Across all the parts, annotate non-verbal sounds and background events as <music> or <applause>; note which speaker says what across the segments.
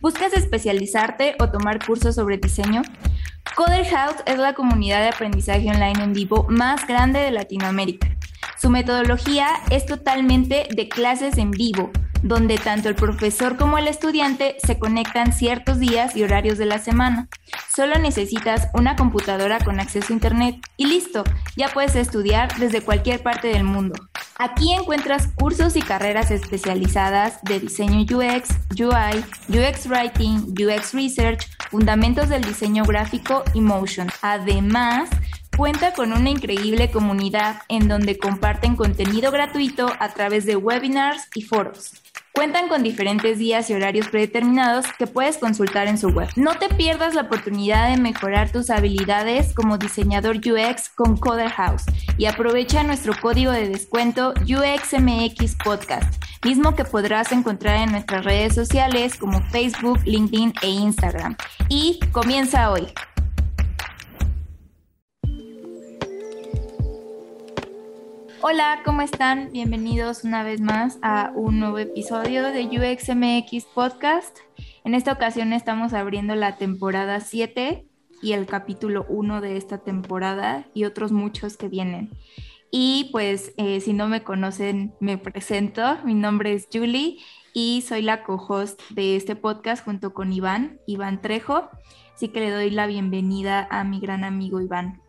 Speaker 1: ¿Buscas especializarte o tomar cursos sobre diseño? Coder House es la comunidad de aprendizaje online en vivo más grande de Latinoamérica. Su metodología es totalmente de clases en vivo, donde tanto el profesor como el estudiante se conectan ciertos días y horarios de la semana. Solo necesitas una computadora con acceso a Internet y listo, ya puedes estudiar desde cualquier parte del mundo. Aquí encuentras cursos y carreras especializadas de diseño UX, UI, UX Writing, UX Research, fundamentos del diseño gráfico y motion. Además, cuenta con una increíble comunidad en donde comparten contenido gratuito a través de webinars y foros. Cuentan con diferentes días y horarios predeterminados que puedes consultar en su web. No te pierdas la oportunidad de mejorar tus habilidades como diseñador UX con Coder House y aprovecha nuestro código de descuento UXMX Podcast, mismo que podrás encontrar en nuestras redes sociales como Facebook, LinkedIn e Instagram. Y comienza hoy. Hola, ¿cómo están? Bienvenidos una vez más a un nuevo episodio de UXMX Podcast. En esta ocasión estamos abriendo la temporada 7 y el capítulo 1 de esta temporada y otros muchos que vienen. Y pues eh, si no me conocen, me presento. Mi nombre es Julie y soy la co-host de este podcast junto con Iván, Iván Trejo. Así que le doy la bienvenida a mi gran amigo Iván.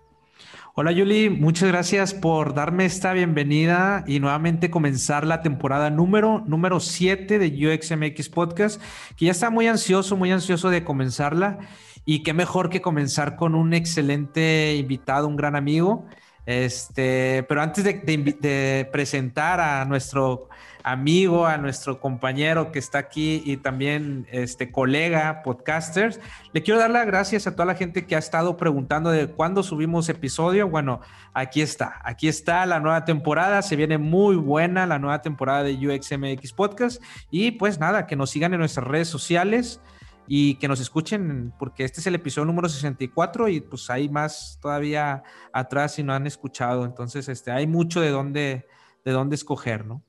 Speaker 2: Hola Yuli, muchas gracias por darme esta bienvenida y nuevamente comenzar la temporada número, número 7 de UXMX Podcast, que ya está muy ansioso, muy ansioso de comenzarla y qué mejor que comenzar con un excelente invitado, un gran amigo. Este, pero antes de, presentar a nuestro amigo, a nuestro compañero que está aquí y también este colega podcasters. Le quiero dar las gracias a toda la gente que ha estado preguntando de cuándo subimos episodio. Bueno, aquí está, aquí está la nueva temporada, se viene muy buena la nueva temporada de UXMX Podcast y pues nada, que nos sigan en nuestras redes sociales y que nos escuchen porque este es el episodio número 64 y pues hay más todavía atrás si no han escuchado, entonces este hay mucho de dónde de dónde escoger, ¿no?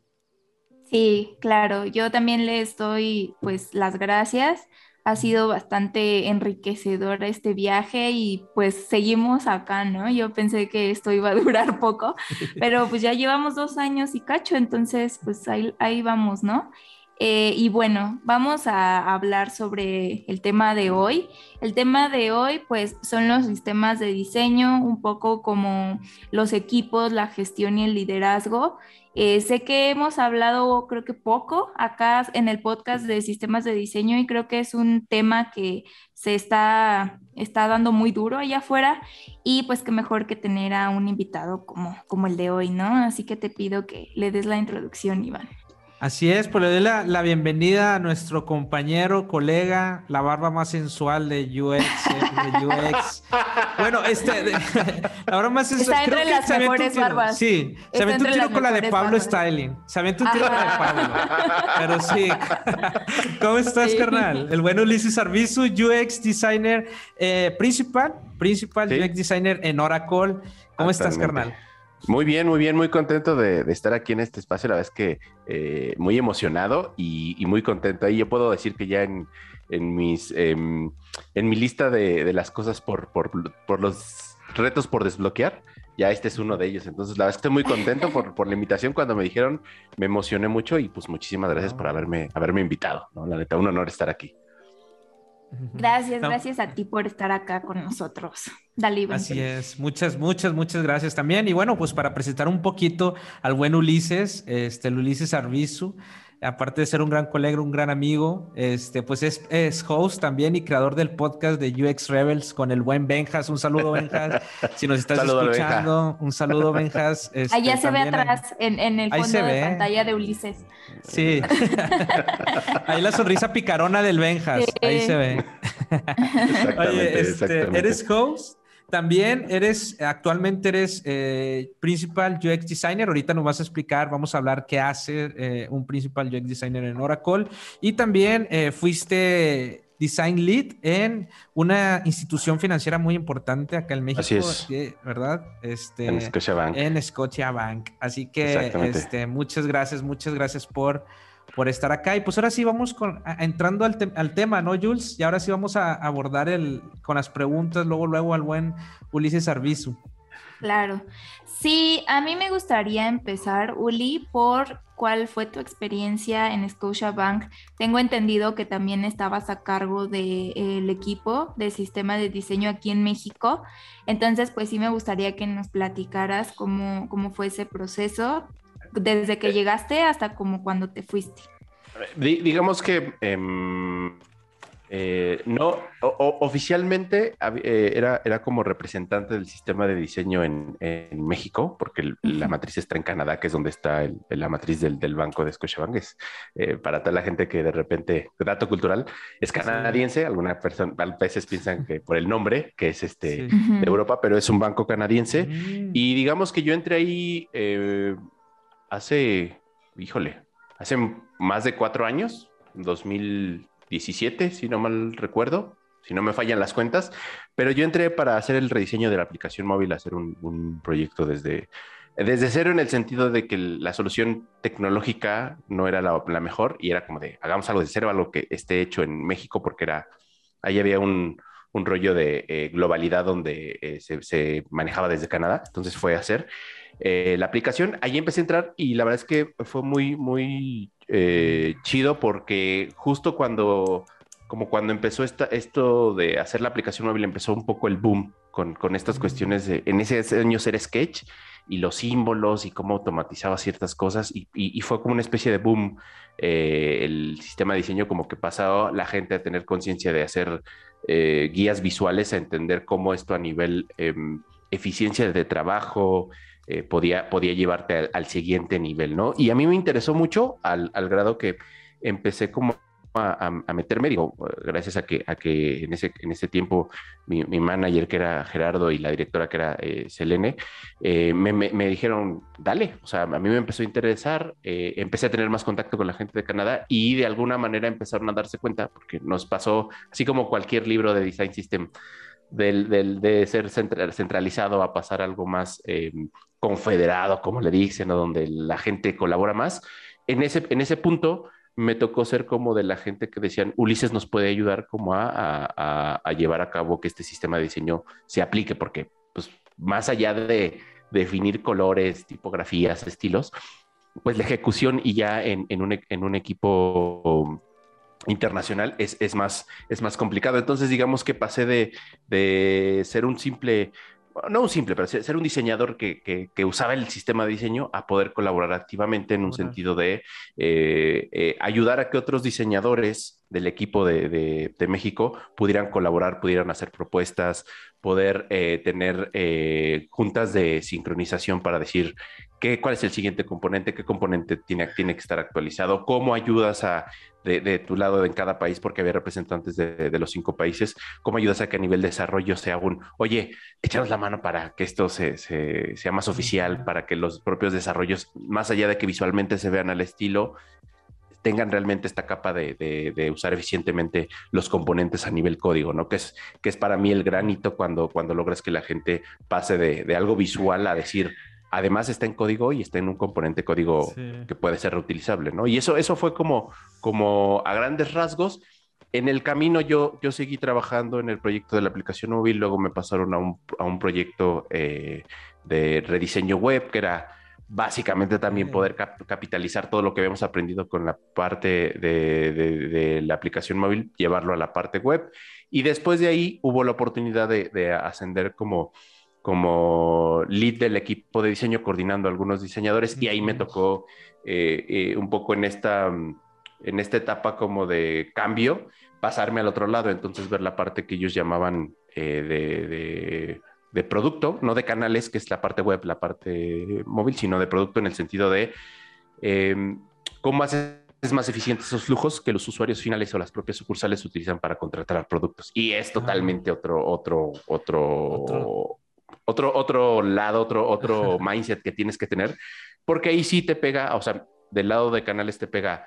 Speaker 1: Sí, claro, yo también les doy pues las gracias. Ha sido bastante enriquecedor este viaje y pues seguimos acá, ¿no? Yo pensé que esto iba a durar <laughs> poco, pero pues ya llevamos dos años y cacho, entonces pues ahí, ahí vamos, ¿no? Eh, y bueno, vamos a hablar sobre el tema de hoy. El tema de hoy, pues, son los sistemas de diseño, un poco como los equipos, la gestión y el liderazgo. Eh, sé que hemos hablado, creo que poco, acá en el podcast de sistemas de diseño y creo que es un tema que se está, está dando muy duro allá afuera y pues que mejor que tener a un invitado como, como el de hoy, ¿no? Así que te pido que le des la introducción, Iván.
Speaker 2: Así es, pues le doy la, bienvenida a nuestro compañero, colega, la barba más sensual de UX. De UX. Bueno, este, <laughs> la barba más sensual.
Speaker 1: Está entre las mejores barbas.
Speaker 2: Sí, se aventó un tiro con la de Pablo Styling. Se aventó un tiro con la de Pablo. Pero sí. <laughs> ¿Cómo estás, carnal? El bueno Ulises Arbizu, UX designer eh, principal, principal UX designer en Oracle. ¿Cómo estás, carnal?
Speaker 3: Muy bien, muy bien, muy contento de, estar aquí en este espacio. La verdad es que eh, muy emocionado y, muy contento. Ahí yo puedo decir que ya en, mis, em, en mi lista de, las cosas por, por, los retos por desbloquear, ya este es uno de ellos. Entonces, la verdad es que estoy muy contento por, por la invitación. Cuando me dijeron, me emocioné mucho y pues muchísimas gracias por haberme, haberme invitado. ¿no? La neta, un honor estar aquí.
Speaker 1: Gracias, gracias a ti por estar acá con nosotros. Dale,
Speaker 2: Así es, muchas, muchas, muchas gracias también. Y bueno, pues para presentar un poquito al buen Ulises, este, el Ulises Arbizu, aparte de ser un gran colega, un gran amigo, este, pues es, es, host también y creador del podcast de UX Rebels con el buen Benjas. Un saludo, Benjas. Si nos estás escuchando, un saludo, Benjas.
Speaker 1: Este, Allá se ve atrás, en, en, el fondo de pantalla de Ulises.
Speaker 2: Sí. Ahí la sonrisa picarona del Benjas. Ahí se ve. Oye, este, ¿eres host? También eres, actualmente eres eh, principal UX designer. Ahorita nos vas a explicar, vamos a hablar qué hace eh, un principal UX designer en Oracle. Y también eh, fuiste design lead en una institución financiera muy importante acá en México.
Speaker 3: Así es.
Speaker 2: ¿Verdad?
Speaker 3: Este, en Scotia Bank.
Speaker 2: En Scotia Bank. Así que este, muchas gracias, muchas gracias por por estar acá. Y pues ahora sí vamos con, entrando al, al, tema, ¿no, Jules? Y ahora sí vamos a abordar el, con las preguntas, luego, luego al buen Ulises Arbizu.
Speaker 1: Claro. Sí, a mí me gustaría empezar, Uli, por cuál fue tu experiencia en Scotiabank. Tengo entendido que también estabas a cargo del equipo de sistema de diseño aquí en México. Entonces, pues sí me gustaría que nos platicaras cómo, cómo fue ese proceso, desde que llegaste hasta como cuando te fuiste.
Speaker 3: digamos que em, eh, no, oficialmente eh, era, era como representante del sistema de diseño en, México, porque la matriz está en Canadá, que es donde está la matriz del, banco de Scotiabank. Es, eh, para toda la gente que de repente, dato cultural, es canadiense. Algunas personas a veces piensan que por el nombre, que es este de Europa, pero es un banco canadiense. Mm. Y digamos que yo entré ahí hace, híjole, hace más de cuatro años, 2000 17, si no mal recuerdo, si no me fallan las cuentas, pero yo entré para hacer el rediseño de la aplicación móvil, hacer un, proyecto desde, desde cero en el sentido de que la solución tecnológica no era la, mejor y era como de, hagamos algo de cero, algo que esté hecho en México, porque era, ahí había un, rollo de eh, globalidad donde eh, se, manejaba desde Canadá, entonces fue a hacer eh, la aplicación, ahí empecé a entrar y la verdad es que fue muy, muy eh, chido porque justo cuando, como cuando empezó esta, esto de hacer la aplicación móvil, empezó un poco el boom con, con estas cuestiones de, en ese año ser sketch y los símbolos y cómo automatizaba ciertas cosas y, y, fue como una especie de boom eh, el sistema de diseño como que pasaba la gente a tener conciencia de hacer eh, guías visuales a entender cómo esto a nivel em, eficiencia de trabajo eh, podía, podía llevarte al, siguiente nivel, ¿no? Y a mí me interesó mucho al, grado que empecé como a, meterme, digo, gracias a que, a que en, ese, en ese tiempo mi, manager que era Gerardo y la directora que era eh, Selene, eh, me, dijeron, dale, o sea, a mí me empezó a interesar, empecé a tener más contacto con la gente de Canadá y de alguna manera empezaron a darse cuenta, porque nos pasó, así como cualquier libro de Design System, del, de ser centralizado a pasar algo más confederado, como le dicen, o donde la gente colabora más. En ese, en ese punto me tocó ser como de la gente que decían, Ulises nos puede ayudar como a, a, llevar a cabo que este sistema de diseño se aplique, porque pues más allá de definir colores, tipografías, estilos, pues la ejecución y ya en, en, un, en un, equipo internacional es, es, más, es más complicado. Entonces, digamos que pasé de, de ser un simple no un simple, pero ser un diseñador que, usaba el sistema de diseño a poder colaborar activamente en un sentido de eh, eh, ayudar a que otros diseñadores del equipo de, México pudieran colaborar, pudieran hacer propuestas, poder eh, tener juntas de sincronización para decir qué, cuál es el siguiente componente, qué componente tiene, tiene que estar actualizado, cómo ayudas a de, tu lado en cada país, porque había representantes de, los cinco países, ¿cómo ayudas a que a nivel de desarrollo sea un, oye, echanos la mano para que esto se, sea más oficial, para que los propios desarrollos, más allá de que visualmente se vean al estilo, tengan realmente esta capa de, usar eficientemente los componentes a nivel código, ¿no? Que es, que es para mí el granito cuando, cuando logras que la gente pase de, algo visual a decir, además está en código y está en un componente código que puede ser reutilizable, ¿no? Y eso, eso fue como, como a grandes rasgos. En el camino yo, yo seguí trabajando en el proyecto de la aplicación móvil, luego me pasaron a un, a un proyecto eh, de rediseño web, que era básicamente también poder capitalizar todo lo que habíamos aprendido con la parte de, de, la aplicación móvil, llevarlo a la parte web. Y después de ahí hubo la oportunidad de, de ascender como como lead del equipo de diseño, coordinando a algunos diseñadores, y ahí me tocó eh, eh, un poco en esta, en esta etapa como de cambio, pasarme al otro lado, entonces ver la parte que ellos llamaban eh, de, producto, no de canales, que es la parte web, la parte móvil, sino de producto en el sentido de em, cómo haces más eficientes esos flujos que los usuarios finales o las propias sucursales utilizan para contratar productos. Y es totalmente otro, otro, otro, otro, otro lado, otro, otro mindset que tienes que tener, porque ahí sí te pega, o sea, del lado de canales te pega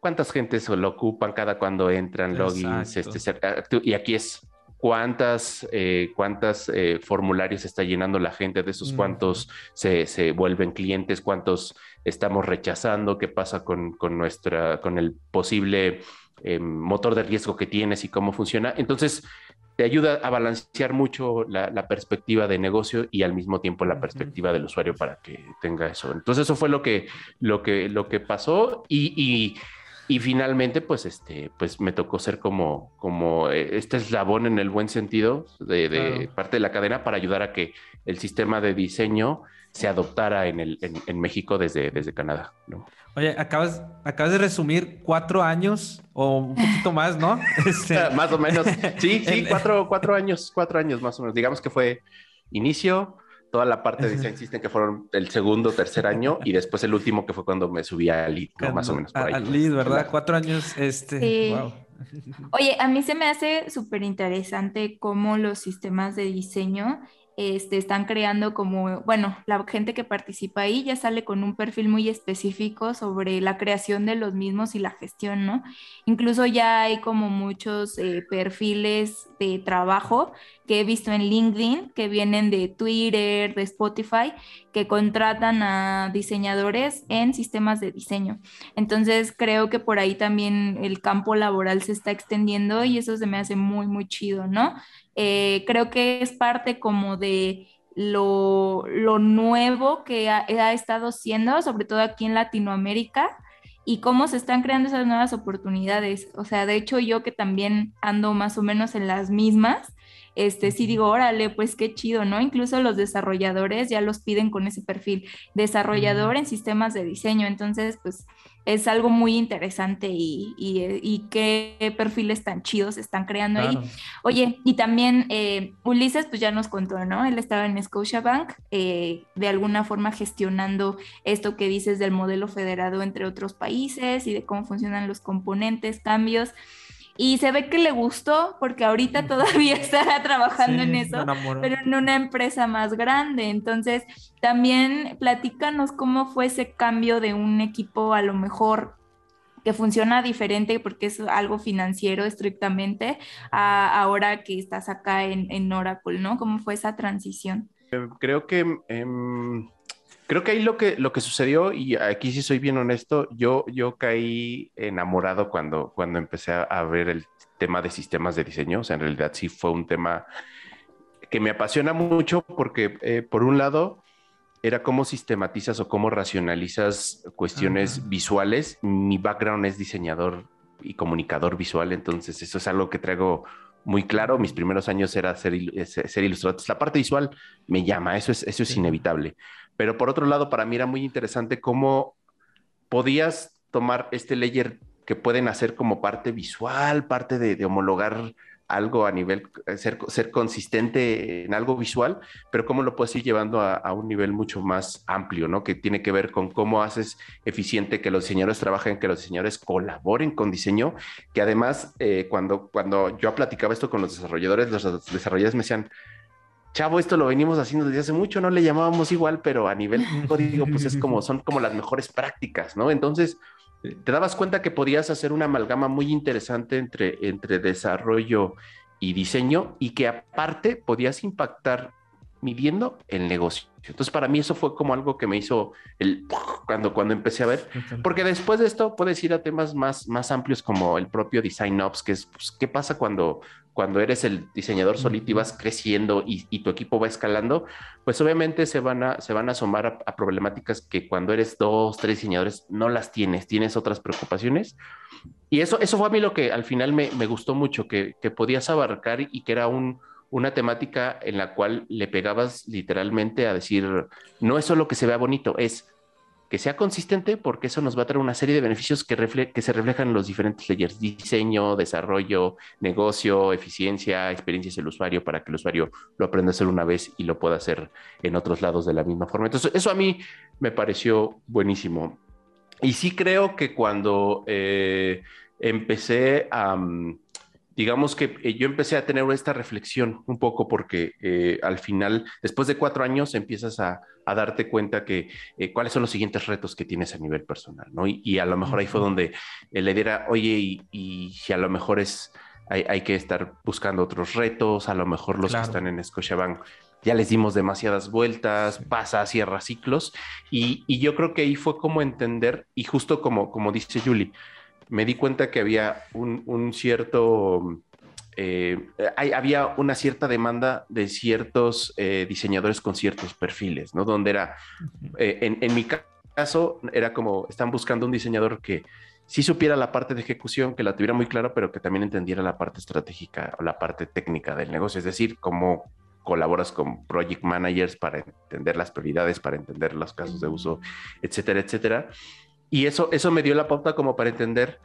Speaker 3: cuántas gentes lo ocupan cada cuando entran, logins, este, y aquí es cuántas, eh, cuántas eh, formularios está llenando la gente, de esos cuántos se, se, vuelven clientes, cuántos estamos rechazando, qué pasa con, con nuestra, con el posible eh, motor de riesgo que tienes y cómo funciona. Entonces, te ayuda a balancear mucho la, perspectiva de negocio y al mismo tiempo la perspectiva del usuario para que tenga eso. Entonces, eso fue lo que, lo que, lo que pasó y, y, finalmente, pues, este, pues me tocó ser como, como eh, este eslabón en el buen sentido de, parte de la cadena para ayudar a que el sistema de diseño se adoptara en, el, en, México desde, desde Canadá. ¿no?
Speaker 2: Oye, acabas, acabas de resumir cuatro años o un poquito más, ¿no? <laughs>
Speaker 3: Este... <laughs> más o menos. Sí, sí, cuatro, cuatro años, cuatro años más o menos. Digamos que fue inicio, toda la parte de Design System que fueron el segundo, tercer año y después el último que fue cuando me subí a Lead, más o menos.
Speaker 2: Por ahí. A Lead, ¿verdad? Cuatro años, este, sí. wow.
Speaker 1: Oye, a mí se me hace súper interesante cómo los sistemas de diseño este, están creando como, bueno, la gente que participa ahí ya sale con un perfil muy específico sobre la creación de los mismos y la gestión, ¿no? Incluso ya hay como muchos eh, perfiles de trabajo que he visto en LinkedIn, que vienen de Twitter, de Spotify, que contratan a diseñadores en sistemas de diseño. Entonces creo que por ahí también el campo laboral se está extendiendo y eso se me hace muy, muy chido, ¿no? Eh, creo que es parte como de lo, nuevo que ha, ha, estado siendo, sobre todo aquí en Latinoamérica, y cómo se están creando esas nuevas oportunidades. O sea, de hecho yo que también ando más o menos en las mismas, este, sí digo, órale, pues qué chido, ¿no? Incluso los desarrolladores ya los piden con ese perfil, desarrollador en sistemas de diseño. Entonces, pues es algo muy interesante y, y, qué perfiles tan chidos están creando ahí. Oye, y también eh, Ulises, pues ya nos contó, ¿no? Él estaba en Scotiabank, eh, de alguna forma gestionando esto que dices del modelo federado entre otros países y de cómo funcionan los componentes, cambios. Y se ve que le gustó porque ahorita todavía <laughs> está trabajando en eso, pero en una empresa más grande. Entonces, también platícanos cómo fue ese cambio de un equipo a lo mejor que funciona diferente porque es algo financiero estrictamente, a ahora que estás acá en, en Oracle, ¿no? ¿Cómo fue esa transición?
Speaker 3: Creo que... Em, creo que ahí lo que, lo que sucedió, y aquí sí soy bien honesto, yo, yo caí enamorado cuando, cuando empecé a, ver el tema de sistemas de diseño. O sea, en realidad sí fue un tema que me apasiona mucho porque, eh, por un lado, era cómo sistematizas o cómo racionalizas cuestiones visuales. Mi background es diseñador y comunicador visual, entonces eso es algo que traigo muy claro. Mis primeros años era ser, ser ilustrador. La parte visual me llama, eso es, eso es inevitable. Pero por otro lado, para mí era muy interesante cómo podías tomar este layer que pueden hacer como parte visual, parte de, homologar algo a nivel, eh, ser, ser, consistente en algo visual, pero cómo lo puedes ir llevando a, un nivel mucho más amplio, ¿no? Que tiene que ver con cómo haces eficiente que los diseñadores trabajen, que los diseñadores colaboren con diseño, que además eh, cuando, cuando yo platicaba esto con los desarrolladores, los desarrolladores me decían, chavo, esto lo venimos haciendo desde hace mucho, no le llamábamos igual, pero a nivel <laughs> código, pues es como, son como las mejores prácticas, ¿no? Entonces, te dabas cuenta que podías hacer una amalgama muy interesante entre, entre desarrollo y diseño y que aparte podías impactar midiendo el negocio. Entonces, para mí eso fue como algo que me hizo el cuando, cuando empecé a ver, porque después de esto puedes ir a temas más, más amplios como el propio design ops, que es pues, qué pasa cuando, cuando eres el diseñador solito y vas creciendo y, tu equipo va escalando, pues obviamente se van a, se van a asomar a, problemáticas que cuando eres dos, tres diseñadores no las tienes, tienes otras preocupaciones. Y eso, eso fue a mí lo que al final me, me gustó mucho, que, que podías abarcar y que era un una temática en la cual le pegabas literalmente a decir, no es solo que se vea bonito, es que sea consistente porque eso nos va a traer una serie de beneficios que, que se reflejan en los diferentes layers, diseño, desarrollo, negocio, eficiencia, experiencias del usuario para que el usuario lo aprenda a hacer una vez y lo pueda hacer en otros lados de la misma forma. Entonces, eso a mí me pareció buenísimo. Y sí creo que cuando eh, empecé a... Mm, digamos que eh, yo empecé a tener esta reflexión un poco porque eh, al final, después de cuatro años, empiezas a, darte cuenta que eh, cuáles son los siguientes retos que tienes a nivel personal, ¿no? Y, a lo mejor ahí fue donde le diera, oye, y, si a lo mejor es, hay, que estar buscando otros retos, a lo mejor los que están en Scotiabank ya les dimos demasiadas vueltas, pasa, cierra ciclos, y, yo creo que ahí fue como entender, y justo como, como dice Julie, me di cuenta que había un, cierto... Eh, había una cierta demanda de ciertos eh, diseñadores con ciertos perfiles, ¿no? Donde era, eh, en, en, mi caso, era como, están buscando un diseñador que sí supiera la parte de ejecución, que la tuviera muy clara, pero que también entendiera la parte estratégica o la parte técnica del negocio, es decir, cómo colaboras con project managers para entender las prioridades, para entender los casos de uso, etcétera, etcétera. Y eso, eso me dio la pauta como para entender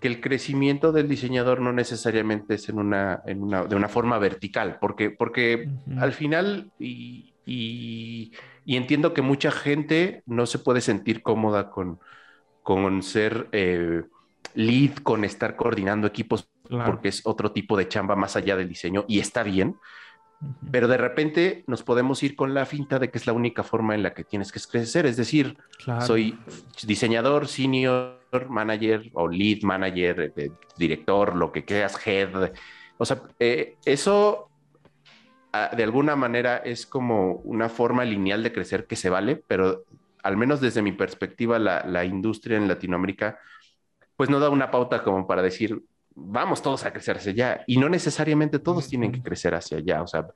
Speaker 3: que el crecimiento del diseñador no necesariamente es en una, en una de una forma vertical, porque, porque al final, y, y, entiendo que mucha gente no se puede sentir cómoda con, con ser eh, lead, con estar coordinando equipos, porque es otro tipo de chamba más allá del diseño y está bien. Pero de repente nos podemos ir con la finta de que es la única forma en la que tienes que crecer. Es decir, soy diseñador, senior, manager o lead manager, eh, director, lo que creas, head. O sea, eh, eso ah, de alguna manera es como una forma lineal de crecer que se vale, pero al menos desde mi perspectiva, la, la industria en Latinoamérica, pues no da una pauta como para decir, vamos todos a crecer hacia allá y no necesariamente todos tienen que crecer hacia allá. O sea,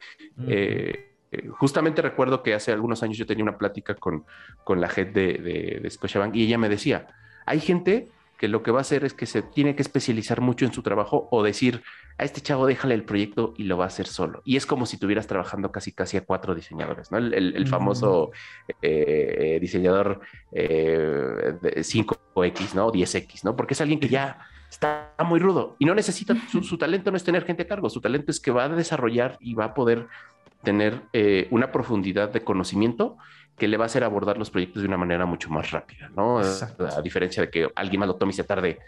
Speaker 3: eh, eh, justamente recuerdo que hace algunos años yo tenía una plática con, con la head de, de, de Scotiabank y ella me decía, hay gente que lo que va a hacer es que se tiene que especializar mucho en su trabajo o decir, a este chavo déjale el proyecto y lo va a hacer solo. Y es como si estuvieras trabajando casi casi a cuatro diseñadores, ¿no? El, famoso eh, diseñador 5X, ¿no? 10X, ¿no? Porque es alguien que ya está muy rudo y no necesita, su, talento no es tener gente a cargo, su talento es que va a desarrollar y va a poder tener eh, una profundidad de conocimiento que le va a hacer abordar los proyectos de una manera mucho más rápida, ¿no? A diferencia de que alguien más lo tome y se tarde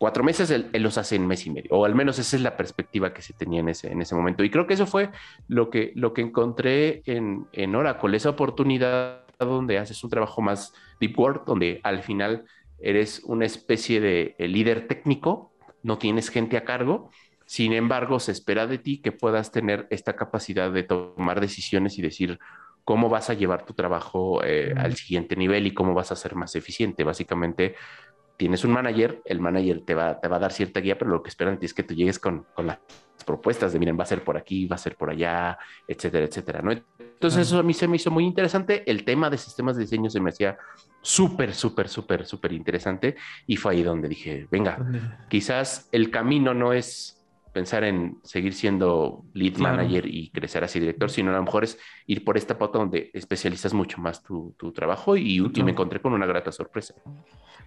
Speaker 3: cuatro meses, él, los hace en mes y medio, o al menos esa es la perspectiva que se tenía en ese, en ese momento. Y creo que eso fue lo que, lo que encontré en, en Oracle, esa oportunidad donde haces un trabajo más deep work, donde al final eres una especie de eh, líder técnico, no tienes gente a cargo, sin embargo, se espera de ti que puedas tener esta capacidad de tomar decisiones y decir cómo vas a llevar tu trabajo eh, al siguiente nivel y cómo vas a ser más eficiente. Básicamente, tienes un manager, el manager te va, te va a dar cierta guía, pero lo que esperan es que tú llegues con, con las propuestas de, miren, va a ser por aquí, va a ser por allá, etcétera, etcétera, ¿no? Entonces eso a mí se me hizo muy interesante. El tema de sistemas de diseño se me hacía súper, súper, súper, súper interesante y fue ahí donde dije, venga, quizás el camino no es pensar en seguir siendo lead manager y crecer así director, sino a lo mejor es ir por esta pauta donde especializas mucho más tu, tu trabajo y, me encontré con una grata sorpresa.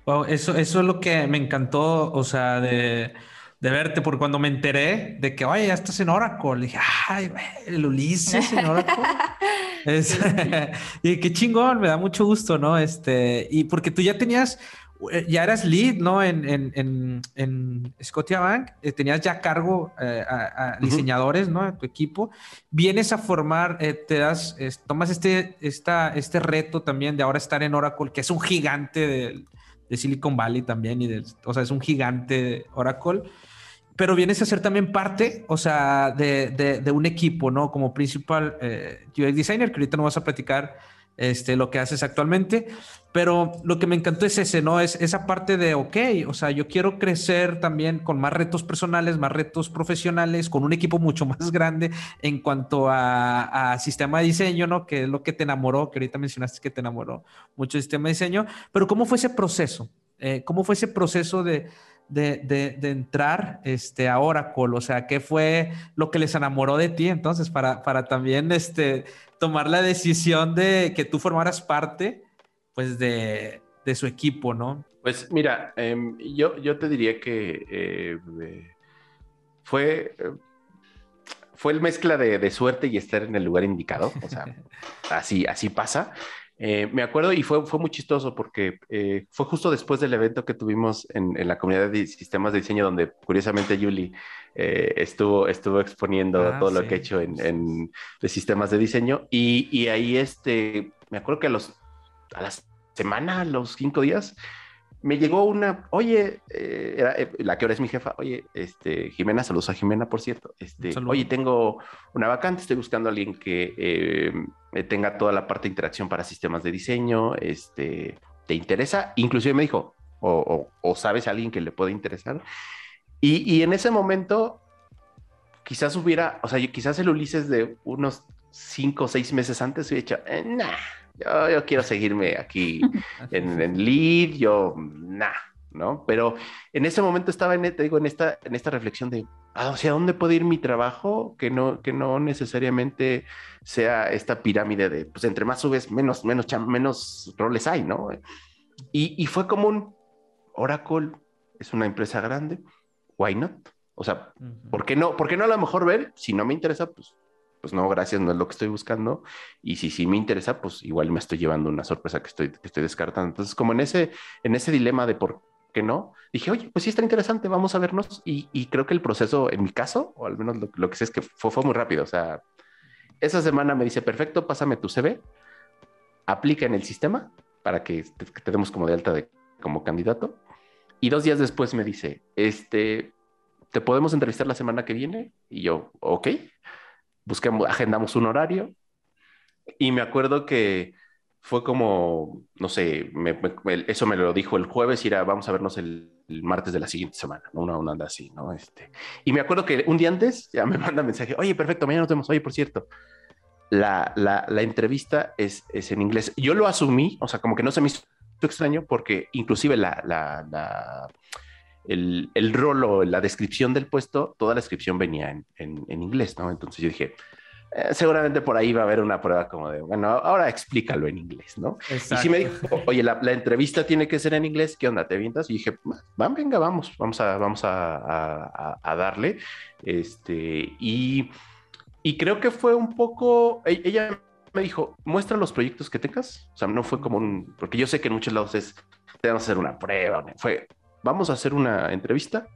Speaker 2: Wow, eso, eso es lo que me encantó, o sea, de, de verte, porque cuando me enteré de que, oye, ya estás en Oracle, dije, ay, el Ulises en Oracle. <laughs> y qué chingón, me da mucho gusto, ¿no? Este, y porque tú ya tenías, ya eras lead, ¿no? En, en, en, en Scotiabank, eh, tenías ya cargo eh, a, diseñadores, ¿no? De tu equipo. Vienes a formar, te das, tomas este, esta, este reto también de ahora estar en Oracle, que es un gigante de, de Silicon Valley también, y de, o sea, es un gigante de Oracle pero vienes a ser también parte, o sea, de, de, un equipo, ¿no? Como principal eh, UX designer, que ahorita no vas a platicar este, lo que haces actualmente, pero lo que me encantó es ese, ¿no? Es esa parte de, ok, o sea, yo quiero crecer también con más retos personales, más retos profesionales, con un equipo mucho <laughs> más grande en cuanto a, a sistema de diseño, ¿no? Que es lo que te enamoró, que ahorita mencionaste que te enamoró mucho el sistema de diseño, pero ¿cómo fue ese proceso? Eh, ¿Cómo fue ese proceso de de, entrar este, a Oracle? O sea, ¿qué fue lo que les enamoró de ti entonces para, para también este, tomar la decisión de que tú formaras parte pues de, su equipo, ¿no?
Speaker 3: Pues mira, em, yo, yo te diría que eh, fue, fue el mezcla de, de, suerte y estar en el lugar indicado. O sea, <laughs> así, así pasa. Eh, me acuerdo y fue, fue muy chistoso porque eh, fue justo después del evento que tuvimos en, la comunidad de sistemas de diseño, donde curiosamente Yuli eh, estuvo, estuvo exponiendo ah, todo lo que ha hecho en, de sistemas de diseño. Y, ahí este, me acuerdo que a, los, a la semana, los cinco días, me llegó una, oye, eh, era, eh, la que ahora es mi jefa, oye, este, Jimena, saludos a Jimena, por cierto, este, oye, tengo una vacante, estoy buscando a alguien que eh, tenga toda la parte de interacción para sistemas de diseño, este, ¿te interesa? Inclusive me dijo, o, o, sabes a alguien que le puede interesar. Y, y, en ese momento, quizás hubiera, o sea, quizás el Ulises de unos cinco o seis meses antes hubiera dicho, nah yo, quiero seguirme aquí <laughs> en, en lead, yo, nah, ¿no? Pero en ese momento estaba, en, te digo, en esta, en esta reflexión de, ah, ¿hacia dónde puede ir mi trabajo? Que no, que no necesariamente sea esta pirámide de, pues entre más subes, menos, menos, menos roles hay, ¿no? Y, y fue como un, Oracle es una empresa grande, why not? O sea, ¿por qué no? ¿Por qué no a lo mejor ver? Si no me interesa, pues pues no, gracias, no es lo que estoy buscando. Y si sí me interesa, pues igual me estoy llevando una sorpresa que estoy, que estoy descartando. Entonces, como en ese, en ese dilema de por qué no, dije, oye, pues sí está interesante, vamos a vernos. Y, y creo que el proceso, en mi caso, o al menos lo, que sé es que fue, fue, muy rápido. O sea, esa semana me dice, perfecto, pásame tu CV, aplica en el sistema para que te, que te demos como de alta de, como candidato. Y dos días después me dice, este, ¿te podemos entrevistar la semana que viene? Y yo, ok busquemos, agendamos un horario y me acuerdo que fue como, no sé, eso me lo dijo el jueves y era, vamos a vernos el, martes de la siguiente semana, ¿no? una, onda así, ¿no? Este, y me acuerdo que un día antes ya me <laughs> manda mensaje, oye, perfecto, mañana nos vemos, oye, por cierto, la, la, la entrevista es, es, en inglés. Yo lo asumí, o sea, como que no se me hizo extraño porque inclusive la, la el, el rol o la descripción del puesto, toda la descripción venía en, en, inglés, ¿no? Entonces yo dije, eh, seguramente por ahí va a haber una prueba como de, bueno, ahora explícalo en inglés, ¿no? Y sí me dijo, oye, la, la, entrevista tiene que ser en inglés, ¿qué onda? ¿Te avientas? Y dije, van, venga, vamos, vamos a, vamos a, a, a darle. Este, y, y creo que fue un poco, e, ella me dijo, muestra los proyectos que tengas. O sea, no fue como un, porque yo sé que en muchos lados es, te vamos a hacer una prueba. Fue, vamos a hacer una entrevista.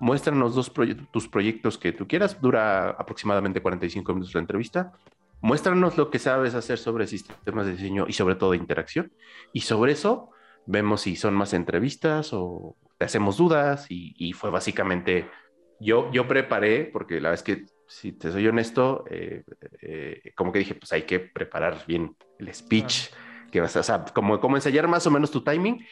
Speaker 3: Muéstranos dos tus proyectos que tú quieras. Dura aproximadamente 45 minutos la entrevista. Muéstranos lo que sabes hacer sobre sistemas de diseño y sobre todo de interacción. Y sobre eso vemos si son más entrevistas o te hacemos dudas. Y, fue básicamente, yo, yo preparé, porque la es que, si te soy honesto, eh, eh, como que dije, pues hay que preparar bien el speech. Que vas a, o sea, como, como ensayar más o menos tu timing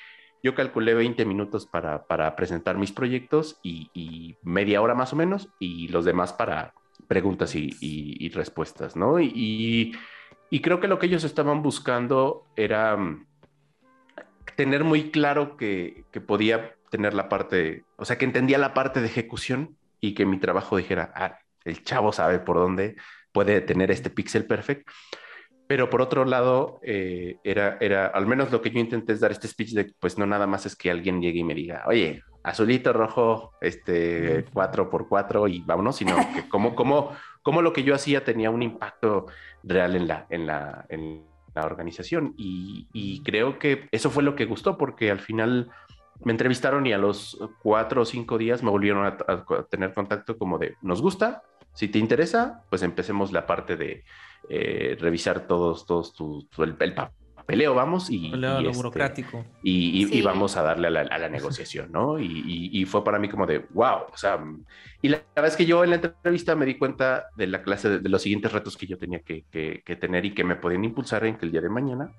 Speaker 3: yo calculé 20 minutos para, para presentar mis proyectos y, media hora más o menos, y los demás para preguntas y, respuestas, ¿no? Y, creo que lo que ellos estaban buscando era mm, tener muy claro que, que, podía tener la parte, o sea, que entendía la parte de ejecución y que mi trabajo dijera, ah, el chavo sabe por dónde puede tener este pixel perfect. Pero por otro lado, eh, era, era, al menos lo que yo intenté es dar este speech de, pues no nada más es que alguien llegue y me diga, oye, azulito, rojo, este, 4 por 4 y vámonos, sino que <laughs> como, como, como lo que yo hacía tenía un impacto real en la, en la, en la organización. Y, y creo que eso fue lo que gustó, porque al final me entrevistaron y a los cuatro o cinco días me volvieron a, a tener contacto como de, nos gusta, si te interesa, pues empecemos la parte de eh, revisar todos, todos tu, el, papeleo, vamos, y,
Speaker 2: y, este, burocrático.
Speaker 3: Y, vamos a darle a la, negociación, ¿no? Y, fue para mí como de, wow, o sea, y la, verdad es que yo en la entrevista me di cuenta de la clase, de, los siguientes retos que yo tenía que, tener y que me podían impulsar en que el día de mañana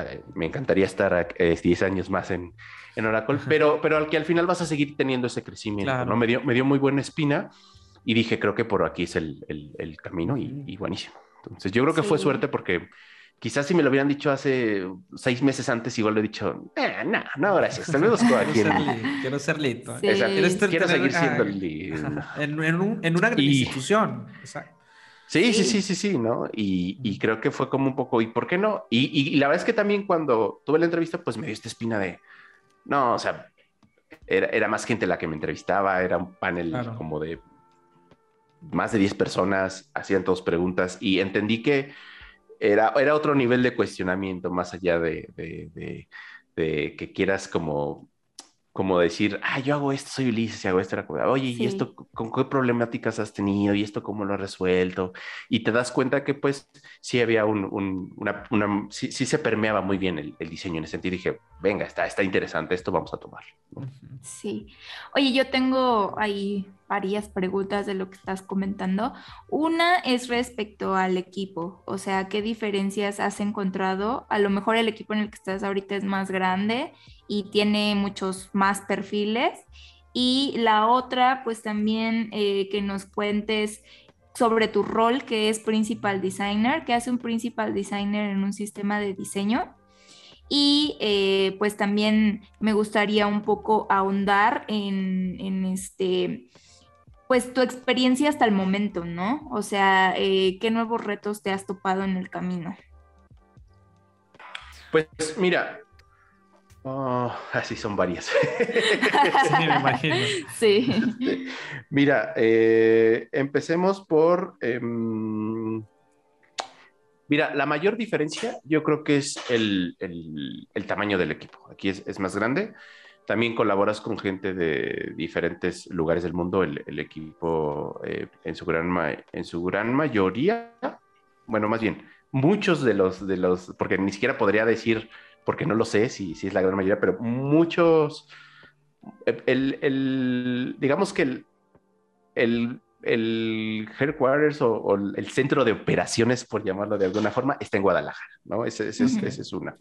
Speaker 3: eh, me encantaría estar 10 eh, años más en, en Oracle, pero, pero al que al final vas a seguir teniendo ese crecimiento, ¿no? Me dio, me dio muy buena espina y dije, creo que por aquí es el, el, camino y, buenísimo. Entonces, yo creo que fue suerte porque quizás si me lo hubieran dicho hace seis meses antes, igual lo he dicho, eh, no, no, gracias. Saludos <laughs>
Speaker 2: quiero, quiero ser lead.
Speaker 3: Sí. Quiero seguir siendo el <laughs>
Speaker 2: En, en, un, en, una gran institución. Exacto.
Speaker 3: Sí, sí, sí, sí, sí, ¿no? Y, y, creo que fue como un poco, ¿y por qué no? Y, y, la verdad es que también cuando tuve la entrevista, pues me dio esta espina de, no, o sea, era, era más gente la que me entrevistaba, era un panel como de más de 10 personas, hacían todas preguntas y entendí que era, era otro nivel de cuestionamiento más allá de, de, que quieras como como decir, ah, yo hago esto, soy Ulises y hago esto. Oye, ¿y esto con qué problemáticas has tenido? ¿Y esto cómo lo has resuelto? Y te das cuenta que pues sí había un, una, una sí, se permeaba muy bien el, diseño en ese sentido. Dije, venga, está, está interesante, esto vamos a tomar.
Speaker 1: Sí. Oye, yo tengo ahí varias preguntas de lo que estás comentando. Una es respecto al equipo, o sea, ¿qué diferencias has encontrado? A lo mejor el equipo en el que estás ahorita es más grande y tiene muchos más perfiles. Y la otra, pues también eh, que nos cuentes sobre tu rol que es principal designer, ¿qué hace un principal designer en un sistema de diseño? Y eh, pues también me gustaría un poco ahondar en este, pues tu experiencia hasta el momento, ¿no? O sea, eh, ¿qué nuevos retos te has topado en el camino?
Speaker 3: Pues mira, oh, así son varias. <laughs>
Speaker 2: sí, me imagino.
Speaker 1: Sí.
Speaker 3: Mira, eh, empecemos por... Em, mira, la mayor diferencia yo creo que es el, tamaño del equipo. Aquí es, es más grande. También colaboras con gente de diferentes lugares del mundo. El, equipo, eh, en, su gran en su gran mayoría, bueno, más bien, muchos de los, de los, porque ni siquiera podría decir, porque no lo sé si, si es la gran mayoría, pero muchos, el, digamos que el, el, el headquarters o, el centro de operaciones, por llamarlo de alguna forma, está en Guadalajara, ¿no? Esa es una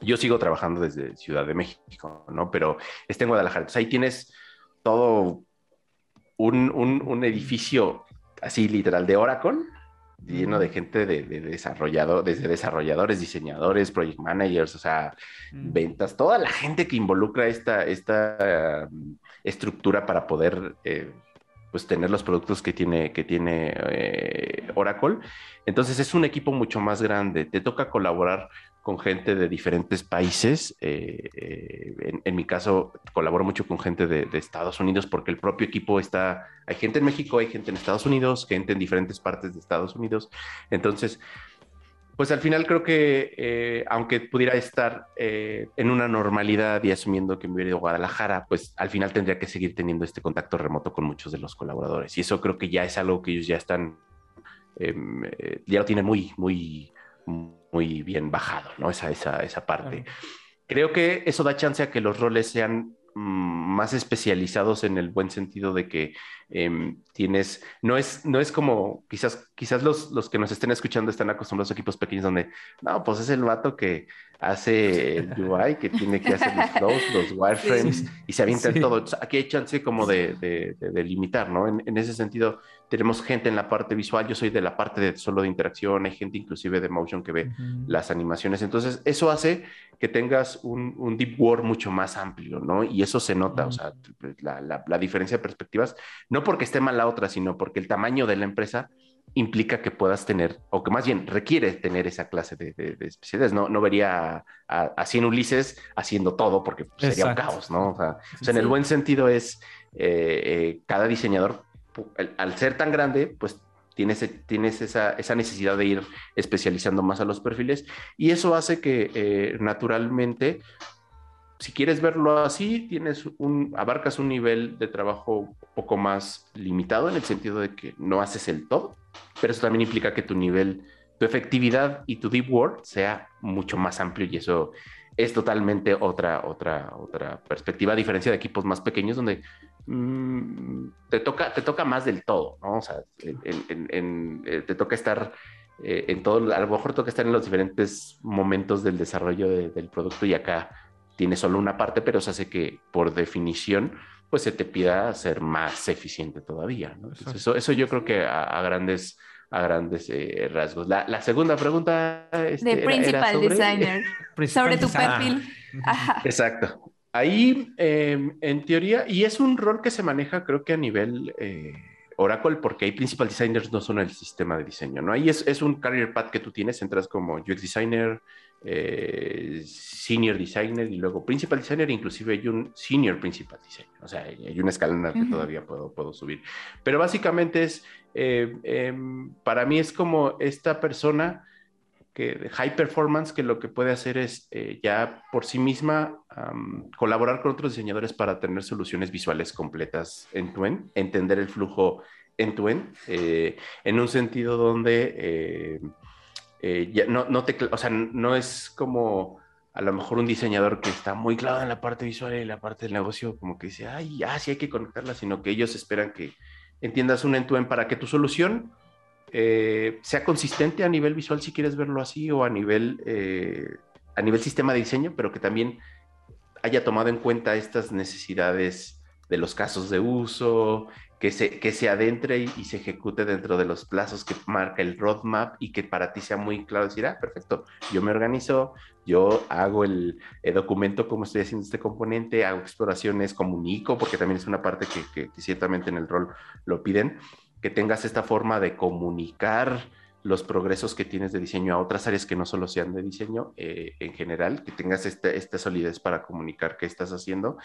Speaker 3: yo sigo trabajando desde Ciudad de México, ¿no? Pero está en Guadalajara. Entonces ahí tienes todo un, un, edificio así literal de Oracle, lleno de gente de, desde desarrolladores, diseñadores, project managers, o sea, mm. ventas, toda la gente que involucra esta, esta um, estructura para poder eh, pues tener los productos que tiene, que tiene eh, Oracle. Entonces es un equipo mucho más grande. Te toca colaborar con gente de diferentes países. Eh, eh, en, mi caso, colaboro mucho con gente de, Estados Unidos porque el propio equipo está, hay gente en México, hay gente en Estados Unidos, gente en diferentes partes de Estados Unidos. Entonces, pues al final creo que eh, aunque pudiera estar en una normalidad y asumiendo que me hubiera ido a Guadalajara, pues al final tendría que seguir teniendo este contacto remoto con muchos de los colaboradores. Y eso creo que ya es algo que ellos ya están, em, ya lo tienen muy, muy muy bien bajado, ¿no? Esa, esa, esa parte. Creo que eso da chance a que los roles sean mm, más especializados en el buen sentido de que em, tienes, no es, no es como, quizás, quizás los, los que nos estén escuchando están acostumbrados a equipos pequeños donde, no, pues es el vato que hace el UI, que tiene que hacer los flows, los wireframes y se avienta todo. Aquí hay chance como de, de, limitar, ¿no? En, en, ese sentido, tenemos gente en la parte visual, yo soy de la parte de solo de interacción, hay gente inclusive de motion que ve las animaciones. Entonces, eso hace que tengas un, un, deep work mucho más amplio, ¿no? Y eso se nota, o sea, la, la, la diferencia de perspectivas, no porque esté mal la otra, sino porque el tamaño de la empresa implica que puedas tener, o que más bien requiere tener esa clase de, especialidades. No, no vería a, en Ulises haciendo todo porque sería un caos, ¿no? O sea, en el buen sentido es eh, eh, cada diseñador, al ser tan grande, pues tienes, tienes esa, esa, necesidad de ir especializando más a los perfiles. Y eso hace que eh, naturalmente si quieres verlo así, tienes un, abarcas un nivel de trabajo un poco más limitado en el sentido de que no haces el todo, pero eso también implica que tu nivel, tu efectividad y tu deep work sea mucho más amplio y eso es totalmente otra, otra, otra perspectiva, a diferencia de equipos más pequeños donde mm, te, toca, te toca más del todo, ¿no? O sea, en, eh, te toca estar eh, en todo, a lo mejor toca estar en los diferentes momentos del desarrollo del producto y acá tiene solo una parte, pero se hace que por definición pues se te pida ser más eficiente todavía. ¿no? eso, eso yo creo que a, grandes, a grandes eh, rasgos. La, segunda pregunta...
Speaker 1: Este, de Principal Designer. <laughs> sobre tu perfil.
Speaker 3: Exacto. Ahí, em, en teoría, y es un rol que se maneja creo que a nivel... Eh, Oracle, porque hay principal designers no son el sistema de diseño, ¿no? Ahí es, es un career path que tú tienes, entras como UX designer, eh, senior designer y luego principal designer, inclusive hay un senior principal designer, o sea, hay una escala en la que todavía puedo, puedo subir. Pero básicamente es, eh, em, para mí es como esta persona que de high performance que lo que puede hacer es eh, ya por sí misma colaborar con otros diseñadores para tener soluciones visuales completas en tu end, entender el flujo en tu end, eh, en un sentido donde ya no, no, te, o sea, no es como a lo mejor un diseñador que está muy claro en la parte visual y la parte del negocio, como que dice, ay, ya, hay que conectarla, sino que ellos esperan que entiendas un end-to-end para que tu solución eh, sea consistente a nivel visual, si quieres verlo así, o a nivel, eh, a nivel sistema de diseño, pero que también haya tomado en cuenta estas necesidades de los casos de uso, que se, que se adentre y, se ejecute dentro de los plazos que marca el roadmap y que para ti sea muy claro decir, ah, perfecto, yo me organizo, yo hago el, documento como estoy haciendo este componente, hago exploraciones, comunico, porque también es una parte que, que ciertamente en el rol lo piden, que tengas esta forma de comunicar los progresos que tienes de diseño a otras áreas que no solo sean de diseño eh, en general, que tengas este, esta solidez para comunicar qué estás haciendo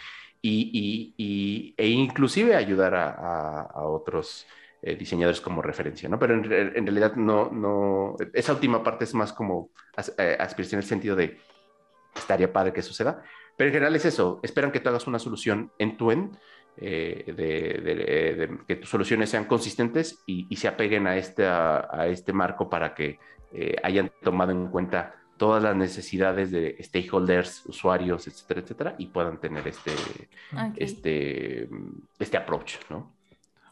Speaker 3: y, e inclusive ayudar a, otros eh, diseñadores como referencia, ¿no? Pero en, realidad no, no, esa última parte es más como eh, aspiración en el sentido de estaría padre que suceda, pero en general es eso, esperan que tú hagas una solución en tu end eh, de, que tus soluciones sean consistentes y, se apeguen a este, a, este marco para que eh, hayan tomado en cuenta todas las necesidades de stakeholders, usuarios, etcétera, etcétera, y puedan tener este, este, este approach, ¿no?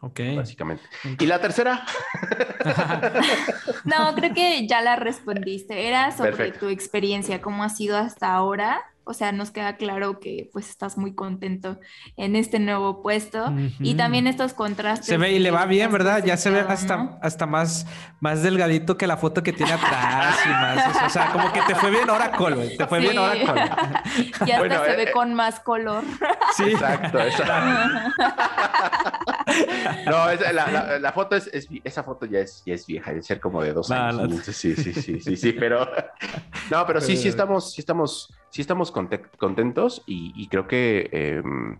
Speaker 2: Ok.
Speaker 3: Básicamente. ¿Y la tercera? <laughs>
Speaker 1: no, creo que ya la respondiste. Era sobre tu experiencia, cómo ha sido hasta ahora o sea, nos queda claro que pues estás muy contento en este nuevo puesto y también estos contrastes.
Speaker 2: Se ve y le va bien, ¿verdad? Ya se ve hasta, hasta más, más delgadito que la foto que tiene atrás y más, o sea, como que te fue bien Oracle, güey, te fue bien Oracle. <laughs>
Speaker 1: y hasta se ve eh, con más color.
Speaker 3: Sí, exacto, <laughs> <laughs> no, la, foto es, esa foto ya es, ya es vieja, de ser como de dos años. Sí, sí, sí, sí, sí, pero <laughs> no, pero sí, sí estamos, sí estamos sí estamos contentos y, creo que em,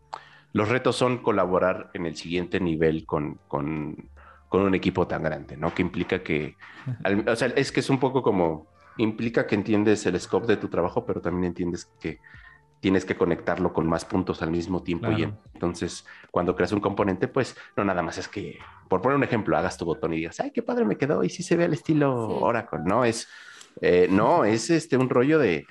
Speaker 3: los retos son colaborar en el siguiente nivel con, un equipo tan grande, ¿no? Que implica que, o sea, es que es un poco como, implica que entiendes el scope de tu trabajo, pero también entiendes que tienes que conectarlo con más puntos al mismo tiempo. Y entonces, cuando creas un componente, pues no nada más es que, por poner un ejemplo, hagas tu botón y digas, ay, qué padre me quedó y sí se ve al estilo Oracle, ¿no? Es, eh, no, es este, un rollo de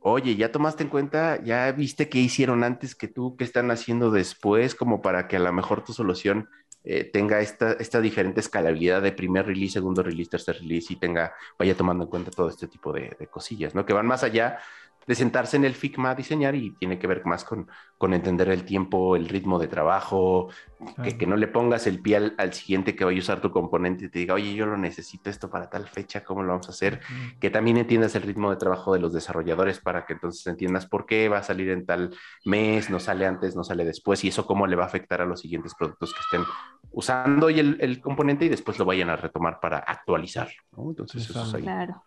Speaker 3: oye, ya tomaste en cuenta, ya viste qué hicieron antes que tú, qué están haciendo después, como para que a lo mejor tu solución eh, tenga esta, esta diferente escalabilidad de primer release, segundo release, tercer release y tenga, vaya tomando en cuenta todo este tipo de, de cosillas, ¿no? Que van más allá de sentarse en el Figma a diseñar y tiene que ver más con, con entender el tiempo, el ritmo de trabajo, que, que, no le pongas el pie al, siguiente que vaya a usar tu componente y te diga, oye, yo lo necesito esto para tal fecha, ¿cómo lo vamos a hacer? Que también entiendas el ritmo de trabajo de los desarrolladores para que entonces entiendas por qué va a salir en tal mes, no sale antes, no sale después y eso cómo le va a afectar a los siguientes productos que estén usando y el, el componente y después lo vayan a retomar para actualizar. Entonces, eso es ahí.
Speaker 1: Claro.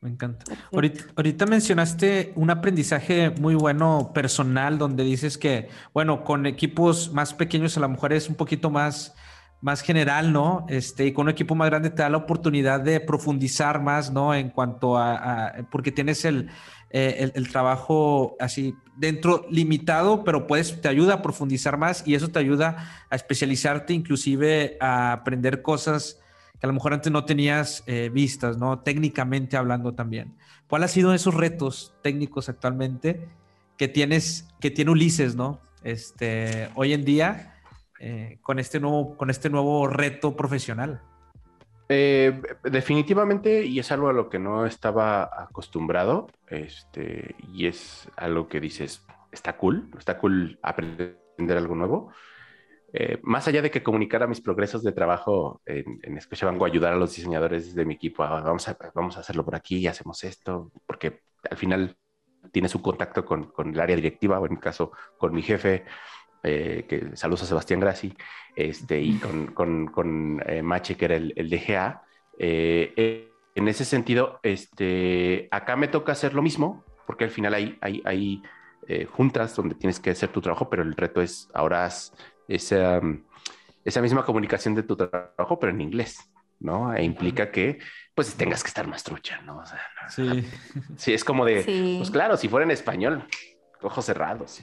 Speaker 2: Me encanta. Ahorita, mencionaste un aprendizaje muy bueno personal donde dices que, bueno, con equipos más pequeños a lo mejor es un poquito más, más general, ¿no? Este, y con un equipo más grande te da la oportunidad de profundizar más, ¿no? En cuanto a, porque tienes el, eh, el, trabajo así dentro limitado, pero puedes, te ayuda a profundizar más y eso te ayuda a especializarte, inclusive a aprender cosas que a lo mejor antes no tenías eh, vistas, ¿no? Técnicamente hablando también. ¿Cuál ha sido esos retos técnicos actualmente que tienes, que tiene Ulises, ¿no? Este, hoy en día, eh, con, este nuevo, con este nuevo reto profesional.
Speaker 3: Eh, definitivamente, y es algo a lo que no estaba acostumbrado, este, y es algo que dices, está cool, está cool aprender algo nuevo. Eh, más allá de que comunicara mis progresos de trabajo en, en Scotiabank o ayudar a los diseñadores de mi equipo, ah, vamos, a, vamos a hacerlo por aquí, hacemos esto, porque al final tiene su contacto con, con, el área directiva, o en mi caso con mi jefe, eh, que saludos a Sebastián Grassi, este, y con, con, con eh, Mache, que era el, el DGA. en ese sentido, este, acá me toca hacer lo mismo, porque al final hay, hay, hay juntas donde tienes que hacer tu trabajo, pero el reto es ahora esa, esa misma comunicación de tu trabajo, pero en inglés. ¿no? E implica que pues tengas que estar más trucha, ¿no? O sea,
Speaker 2: sí.
Speaker 3: sí, es como de, pues claro, si fuera en español, ojos cerrados,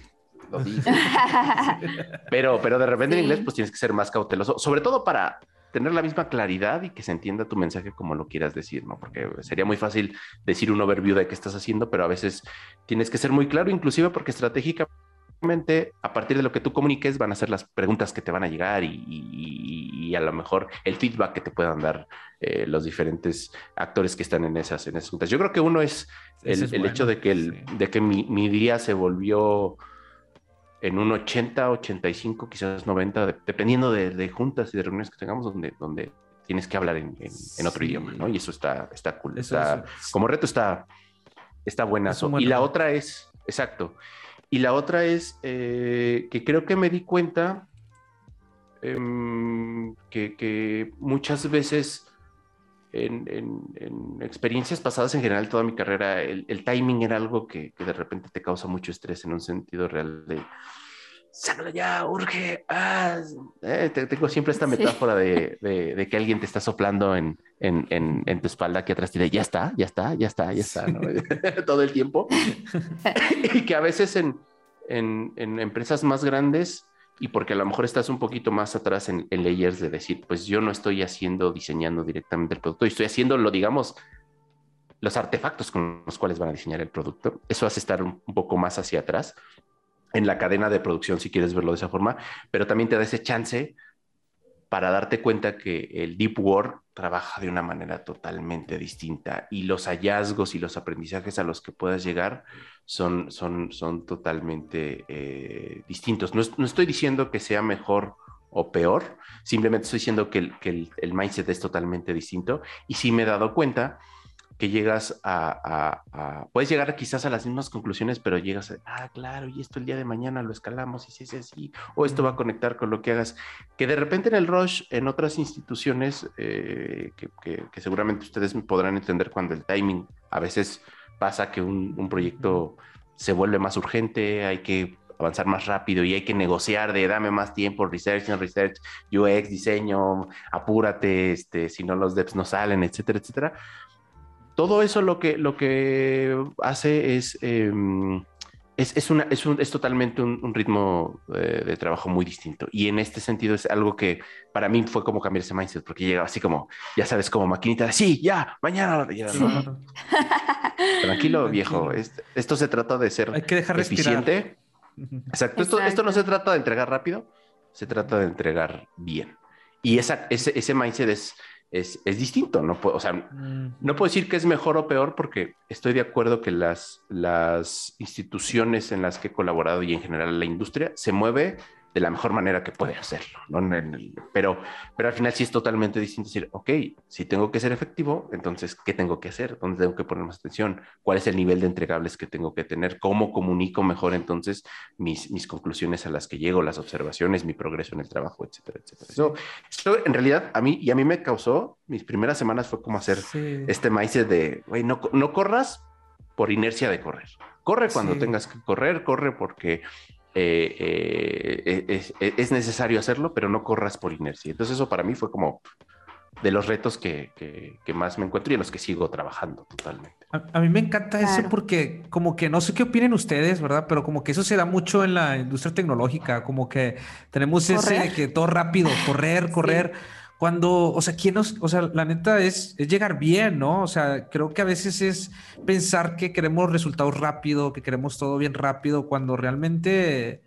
Speaker 3: lo digo. <laughs> pero, pero de repente en inglés pues tienes que ser más cauteloso, sobre todo para tener la misma claridad y que se entienda tu mensaje como lo quieras decir, ¿no? Porque sería muy fácil decir un overview de qué estás haciendo, pero a veces tienes que ser muy claro, inclusive porque estratégicamente a partir de lo que tú comuniques van a ser las preguntas que te van a llegar y, a lo mejor el feedback que te puedan dar eh, los diferentes actores que están en esas, en esas juntas. Yo creo que uno es el, hecho de que, el, de que mi, día se volvió en un 80, 85, quizás 90, dependiendo de, juntas y de reuniones que tengamos donde, donde tienes que hablar en, otro idioma, ¿no? Y eso está, está cool. como reto está, está buenazo. Y la otra es, exacto, y la otra es eh, que creo que me di cuenta em, que, muchas veces en, experiencias pasadas en general, toda mi carrera, el, timing era algo que, de repente te causa mucho estrés en un sentido real de sácalo ya, urge. Ah, eh, tengo siempre esta metáfora <laughs> de, que alguien te está soplando en, tu espalda que atrás te ya está, ya está, ya está, ya está, <laughs> todo el tiempo. <laughs> y que a veces en, empresas más grandes, y porque a lo mejor estás un poquito más atrás en, layers de decir, pues yo no estoy haciendo, diseñando directamente el producto, estoy haciendo, lo digamos, los artefactos con los cuales van a diseñar el producto. Eso hace estar un poco más hacia atrás en la cadena de producción, si quieres verlo de esa forma, pero también te da ese chance para darte cuenta que el Deep Work trabaja de una manera totalmente distinta y los hallazgos y los aprendizajes a los que puedas llegar son, son, son totalmente eh, distintos. No, estoy diciendo que sea mejor o peor, simplemente estoy diciendo que el, que el mindset es totalmente distinto y sí me he dado cuenta que llegas a, puedes llegar quizás a las mismas conclusiones, pero llegas a, ah, claro, y esto el día de mañana lo escalamos y si es así, o esto va a conectar con lo que hagas, que de repente en el Rush, en otras instituciones, eh, que, seguramente ustedes podrán entender cuando el timing a veces pasa que un, proyecto se vuelve más urgente, hay que avanzar más rápido y hay que negociar de dame más tiempo, research, research, UX, diseño, apúrate, este, si no los devs no salen, etcétera, etcétera todo eso lo que, lo que hace es, em, es, una, es, un, es, totalmente un, ritmo eh, de, trabajo muy distinto. Y en este sentido es algo que para mí fue como cambiar ese mindset, porque llega así como, ya sabes, como maquinita de, sí, ya, mañana. <laughs> Tranquilo, viejo. esto se trata de ser
Speaker 2: Hay que dejar
Speaker 3: eficiente. Exacto. Esto, esto no se trata de entregar rápido, se trata de entregar bien. Y esa, ese, ese mindset es es, distinto. No puedo, o sea, no puedo decir que es mejor o peor porque estoy de acuerdo que las, las instituciones en las que he colaborado y en general la industria se mueve de la mejor manera que puede hacerlo, ¿no? Pero, pero al final sí es totalmente distinto decir, ok, si tengo que ser efectivo, entonces, ¿qué tengo que hacer? ¿Dónde tengo que poner más atención? ¿Cuál es el nivel de entregables que tengo que tener? ¿Cómo comunico mejor entonces mis, mis conclusiones a las que llego, las observaciones, mi progreso en el trabajo, etcétera, etcétera? Eso, eso en realidad a mí y a mí me causó, mis primeras semanas fue como hacer este maíz de, güey, no, no corras por inercia de correr. Corre cuando tengas que correr, corre porque eh, eh, es, necesario hacerlo, pero no corras por inercia. Entonces eso para mí fue como de los retos que, más me encuentro y en los que sigo trabajando totalmente.
Speaker 2: A, mí me encanta eso porque como que no sé qué opinen ustedes, ¿verdad? Pero como que eso se da mucho en la industria tecnológica, como que tenemos ese de que todo rápido, correr, correr. Cuando, o sea, ¿quién nos, o sea, la neta es, es, llegar bien, ¿no? O sea, creo que a veces es pensar que queremos resultados rápido, que queremos todo bien rápido, cuando realmente,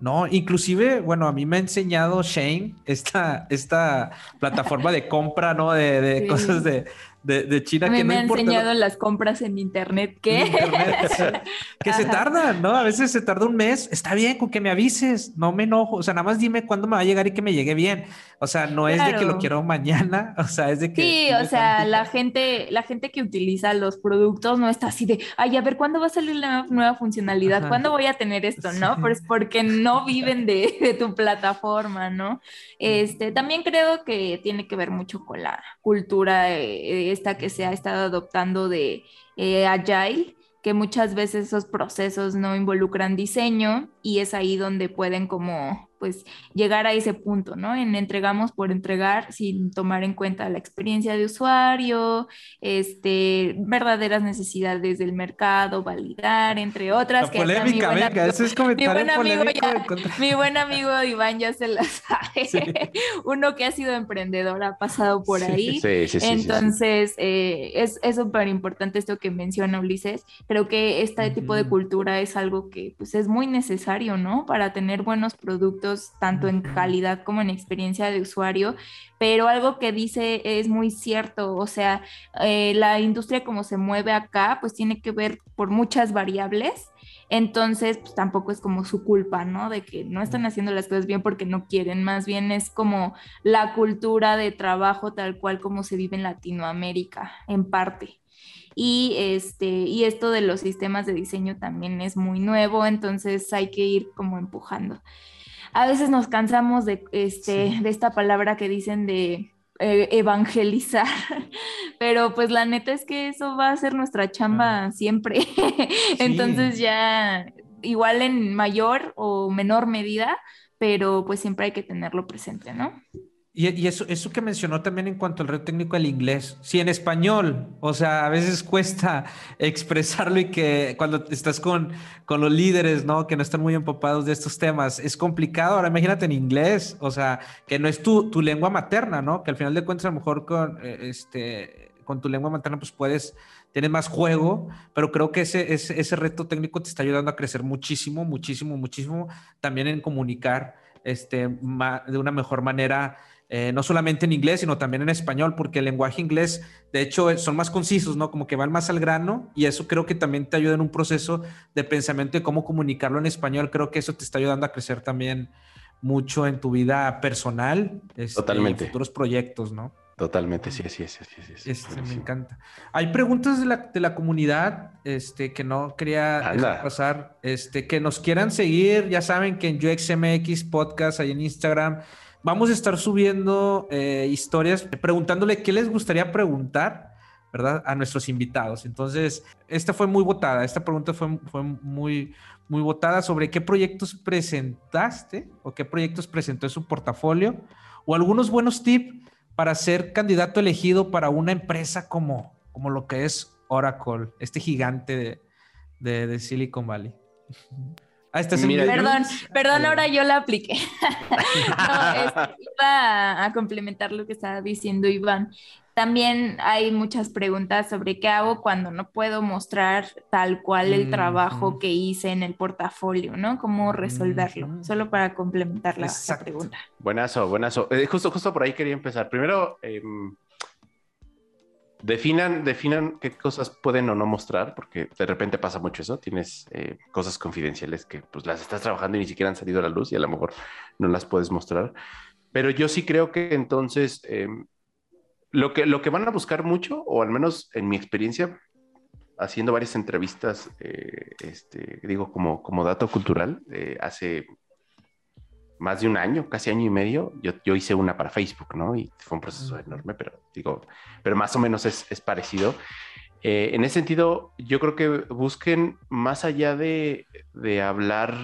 Speaker 2: no, inclusive, bueno, a mí me ha enseñado Shane esta, esta plataforma de compra, ¿no? De, de cosas de, de, China
Speaker 1: que
Speaker 2: no
Speaker 1: me ha enseñado las compras en internet que <laughs>
Speaker 2: que se tardan, ¿no? A veces se tarda un mes. Está bien con que me avises, no me enojo. O sea, nada más dime cuándo me va a llegar y que me llegue bien. O sea, no es de que lo quiero mañana. <laughs> O sea, es de que.
Speaker 1: Sí, o sea, la gente, la gente que utiliza los productos no está así de, ay, a ver, ¿cuándo va a salir la nueva funcionalidad? ¿Cuándo voy a tener esto? ¿No? Pues porque no viven de, <laughs> tu plataforma, ¿no? Este, también creo que tiene que ver mucho con la cultura. Eh, esta que se ha estado adoptando de eh, Agile, que muchas veces esos procesos no involucran diseño y es ahí donde pueden como pues llegar a ese punto, ¿no? En entregamos por entregar sin tomar en cuenta la experiencia de usuario, este, verdaderas necesidades del mercado, validar, entre otras.
Speaker 2: La polémica, venga, ese es comentario mi buen amigo,
Speaker 1: mi buen amigo Iván ya se la sabe. <laughs> Uno que ha sido emprendedor ha pasado por ahí. Sí, sí, sí, Entonces, eh, es súper importante esto que menciona Ulises. Creo que este tipo de cultura es algo que pues, es muy necesario, ¿no? Para tener buenos productos, tanto en calidad como en experiencia de usuario. Pero algo que dice es muy cierto, o sea, eh, la industria como se mueve acá, pues tiene que ver por muchas variables. Entonces, pues tampoco es como su culpa, ¿no? De que no están haciendo las cosas bien porque no quieren, más bien es como la cultura de trabajo tal cual como se vive en Latinoamérica, en parte. Y, este, y esto de los sistemas de diseño también es muy nuevo, entonces hay que ir como empujando. A veces nos cansamos de, este, de esta palabra que dicen de eh, evangelizar, <laughs> pero pues la neta es que eso va a ser nuestra chamba siempre. Entonces ya igual en mayor o menor medida, pero pues siempre hay que tenerlo presente, ¿no?
Speaker 2: Y, eso, eso que mencionó también en cuanto al reto técnico del inglés, si en español, o sea, a veces <laughs> cuesta expresarlo y que cuando estás con, con los líderes, ¿no? Que no están muy empapados de estos temas, es complicado. Ahora imagínate en inglés, o sea, que no es tu, tu lengua materna, ¿no? Que al final de cuentas a lo mejor con, eh, este, con tu lengua materna pues puedes, tienes más juego, pero creo que ese, ese, ese reto técnico te está ayudando a crecer muchísimo, muchísimo, muchísimo, también en comunicar este, de una mejor manera eh, no solamente en inglés, sino también en español, porque el lenguaje inglés, de hecho, son más concisos, ¿no? Como que van más al grano y eso creo que también te ayuda en un proceso de pensamiento de cómo comunicarlo en español. Creo que eso te está ayudando a crecer también mucho en tu vida personal, este, Totalmente. en futuros proyectos, ¿no?
Speaker 3: Totalmente, sí, sí, sí, sí, sí,
Speaker 2: este, me encanta. Hay preguntas de la, de la comunidad este, que no quería pasar, este, que nos quieran seguir, ya saben que en UXMX Podcast, ahí en Instagram, Vamos a estar subiendo eh, historias preguntándole qué les gustaría preguntar, ¿verdad? A nuestros invitados. Entonces, esta fue muy votada. Esta pregunta fue, fue muy, muy votada sobre qué proyectos presentaste o qué proyectos presentó en su portafolio o algunos buenos tips para ser candidato elegido para una empresa como, como lo que es Oracle, este gigante de, de Silicon Valley.
Speaker 1: Ah, este perdón, perdón, ahora yo la apliqué. <laughs> no, <laughs> iba a, complementar lo que estaba diciendo Iván. También hay muchas preguntas sobre qué hago cuando no puedo mostrar tal cual el trabajo que hice en el portafolio, ¿no? ¿Cómo resolverlo? Solo para complementar la, pregunta.
Speaker 3: Buenazo, buenazo. Eh, justo, justo por ahí quería empezar. Primero, em, Definan, definan qué cosas pueden o no mostrar, porque de repente pasa mucho eso. Tienes eh, cosas confidenciales que pues las estás trabajando y ni siquiera han salido a la luz y a lo mejor no las puedes mostrar. Pero yo sí creo que entonces em, lo, que, lo que van a buscar mucho, o al menos en mi experiencia, haciendo varias entrevistas, eh, este, digo, como, como dato cultural, eh, hace más de un año, casi año y medio, yo, yo hice una para Facebook, ¿no? Y fue un proceso enorme, pero digo, pero más o menos es, es parecido. Eh, en ese sentido, yo creo que busquen más allá de, de, hablar,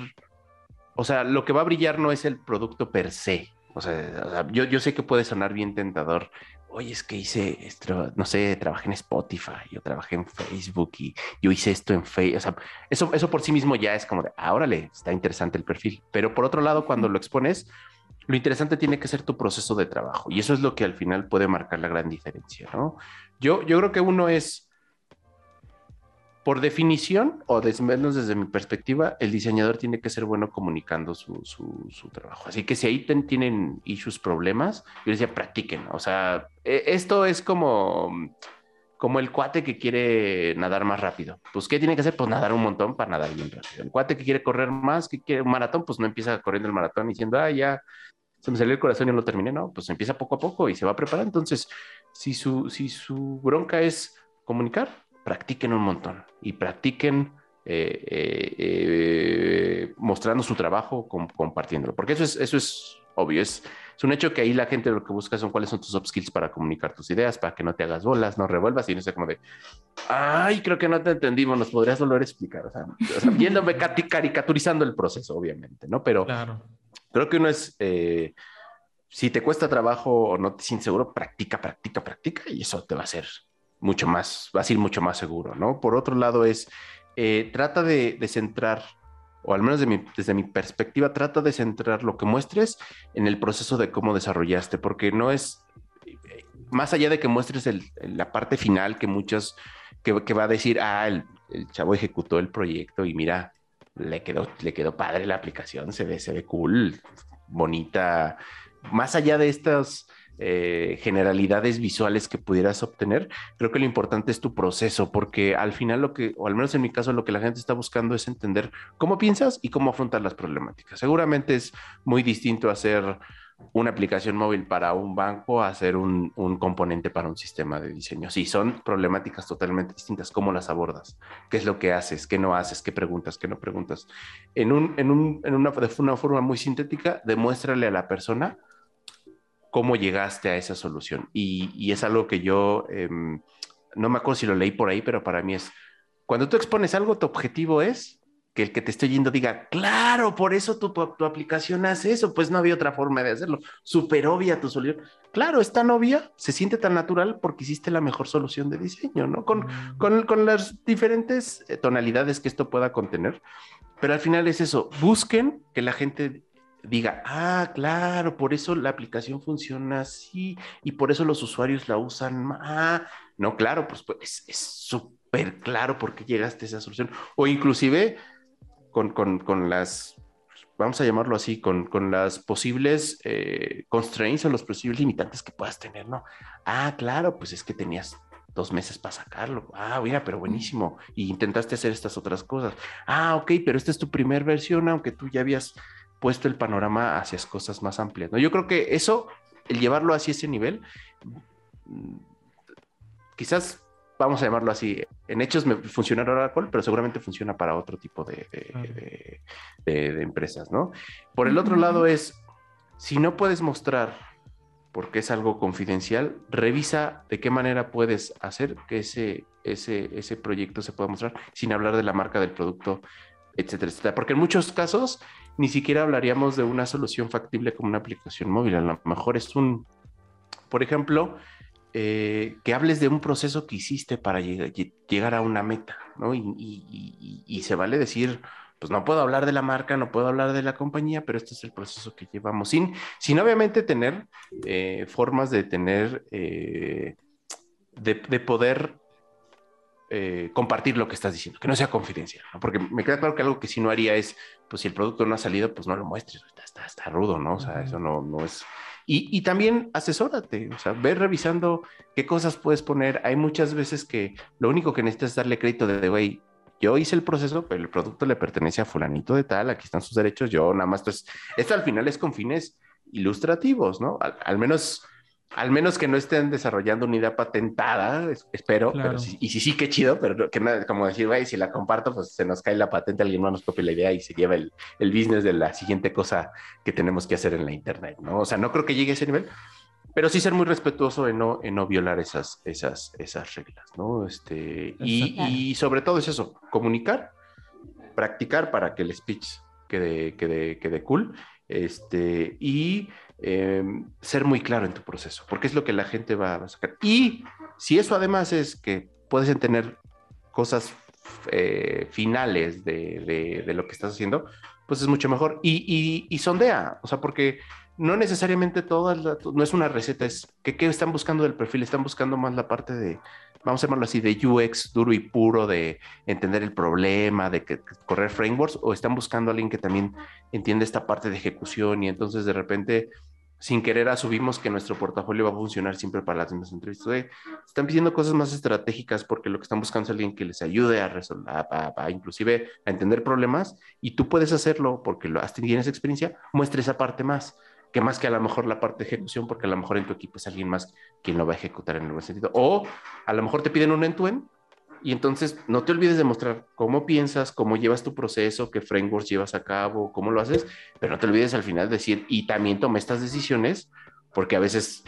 Speaker 3: o sea, lo que va a brillar no es el producto per se. O sea, o sea yo, yo sé que puede sonar bien tentador oye, es que hice, esto, no sé, trabajé en Spotify, yo trabajé en Facebook y yo hice esto en Facebook. O sea, eso, eso por sí mismo ya es como de, ahora le está interesante el perfil. Pero por otro lado, cuando lo expones, lo interesante tiene que ser tu proceso de trabajo. Y eso es lo que al final puede marcar la gran diferencia, ¿no? Yo, yo creo que uno es por definición, o desde menos desde mi perspectiva, el diseñador tiene que ser bueno comunicando su, su, trabajo. Así que si ahí tienen issues, problemas, yo les decía, practiquen. O sea, e, esto es como, como el cuate que quiere nadar más rápido. Pues, ¿qué tiene que hacer? Pues nadar un montón para nadar bien rápido. El cuate que quiere correr más, que quiere un maratón, pues no empieza corriendo el maratón diciendo, ah, ya se me salió el corazón y no lo terminé. No, pues empieza poco a poco y se va a preparar. Entonces, si su, si su bronca es comunicar, practiquen un montón y practiquen eh, eh, eh, mostrando su trabajo, compartiéndolo, porque eso es, eso es obvio, es, es, un hecho que ahí la gente lo que busca son cuáles son tus soft skills para comunicar tus ideas, para que no te hagas bolas, no revuelvas y no sea como de, ay, creo que no te entendimos, nos podrías volver a explicar, o sea, viéndome caricaturizando el proceso, obviamente, ¿no? Pero, Creo que uno es, eh, si te cuesta trabajo o no te sientes seguro, practica, practica, practica y eso te va a hacer mucho más, va a ser mucho más seguro, ¿no? Por otro lado es, eh, trata de, centrar, o al menos desde mi perspectiva, trata de centrar lo que muestres en el proceso de cómo desarrollaste, porque no es, más allá de que muestres la parte final que muchos, que, va a decir, ah, el, chavo ejecutó el proyecto y mira, le quedó, le quedó padre la aplicación, se ve, se ve cool, bonita. Más allá de estas eh, generalidades visuales que pudieras obtener, creo que lo importante es tu proceso, porque al final lo que, o al menos en mi caso, lo que la gente está buscando es entender cómo piensas y cómo afrontar las problemáticas. Seguramente es muy distinto hacer una aplicación móvil para un banco a hacer un, componente para un sistema de diseño. Sí, son problemáticas totalmente distintas. ¿Cómo las abordas? ¿Qué es lo que haces? ¿Qué no haces? ¿Qué preguntas? ¿Qué no preguntas? En, un, en, un, en una, una forma muy sintética, demuéstrale a la persona cómo llegaste a esa solución. Y, es algo que yo, em, no me acuerdo si lo leí por ahí, pero para mí es, cuando tú expones algo, tu objetivo es que el que te esté yendo diga, claro, por eso tu, tu, aplicación hace eso, pues no había otra forma de hacerlo. Súper obvia tu solución. Claro, es tan obvia, se siente tan natural porque hiciste la mejor solución de diseño, ¿no? Con, mm. con, con las diferentes eh, tonalidades que esto pueda contener. Pero al final es eso, busquen que la gente diga, ah, claro, por eso la aplicación funciona así y por eso los usuarios la usan. Ah, no, claro, pues, pues es súper claro por qué llegaste a esa solución. O inclusive con, las, vamos a llamarlo así, con, las posibles eh, constraints o los posibles limitantes que puedas tener, ¿no? Ah, claro, pues es que tenías dos meses para sacarlo. Ah, mira, pero buenísimo. Y intentaste hacer estas otras cosas. Ah, ok, pero esta es tu primera versión, aunque tú ya habías puesto el panorama hacia cosas más amplias, ¿no? Yo creo que eso, el llevarlo hacia ese nivel, mm, quizás vamos a llamarlo así, en hechos me funciona Oracle, pero seguramente funciona para otro tipo de, de, empresas, ¿no? Por el otro lado es, si no puedes mostrar, porque es algo confidencial, revisa de qué manera puedes hacer que ese, ese, ese proyecto se pueda mostrar sin hablar de la marca del producto, etcétera, etcétera. Porque en muchos casos ni siquiera hablaríamos de una solución factible como una aplicación móvil. A lo mejor es un, por ejemplo, eh, que hables de un proceso que hiciste para llegar a una meta, ¿no? Y, se vale decir, pues no puedo hablar de la marca, no puedo hablar de la compañía, pero este es el proceso que llevamos, sin, sin obviamente tener eh, formas de tener, eh, de, poder compartir lo que estás diciendo, que no sea confidencial, porque me queda claro que algo que si no haría es, pues si el producto no ha salido, pues no lo muestres, está, está, rudo, ¿no? O sea, eso no, no es y, también asesórate, o sea, ve revisando qué cosas puedes poner. Hay muchas veces que lo único que necesitas es darle crédito de, güey, yo hice el proceso, pero el producto le pertenece a fulanito de tal, aquí están sus derechos, yo nada más, entonces, esto al final es con fines ilustrativos, ¿no? al menos al menos que no estén desarrollando una idea patentada, espero, pero y si sí, qué chido, pero que nada, como decir, güey, si la comparto, pues se nos cae la patente, alguien más nos copia la idea y se lleva el, el, business de la siguiente cosa que tenemos que hacer en la internet, ¿no? O sea, no creo que llegue a ese nivel, pero sí ser muy respetuoso en no, en no violar esas, esas, esas reglas, ¿no? Este, y, y, sobre todo es eso, comunicar, practicar para que el speech quede, quede, quede cool, este, y Em, ser muy claro en tu proceso, porque es lo que la gente va a sacar. Y si eso además es que puedes tener cosas eh, finales de, lo que estás haciendo, pues es mucho mejor. Y, y, sondea, o sea, porque no necesariamente todas, no es una receta, es que qué están buscando del perfil, están buscando más la parte de, vamos a llamarlo así, de UX duro y puro, de entender el problema, de que, correr frameworks, o están buscando a alguien que también entiende esta parte de ejecución y entonces de repente, sin querer, asumimos que nuestro portafolio va a funcionar siempre para las mismas entrevistas. están pidiendo cosas más estratégicas porque lo que están buscando es alguien que les ayude a resolver, a, inclusive a entender problemas y tú puedes hacerlo porque lo, tienes experiencia, muestre esa parte más que más que a lo mejor la parte de ejecución, porque a lo mejor en tu equipo es alguien más quien lo va a ejecutar en el buen sentido. O a lo mejor te piden un end-to-end y entonces no te olvides de mostrar cómo piensas, cómo llevas tu proceso, qué frameworks llevas a cabo, cómo lo haces, pero no te olvides al final decir, y también tomé estas decisiones, porque a veces,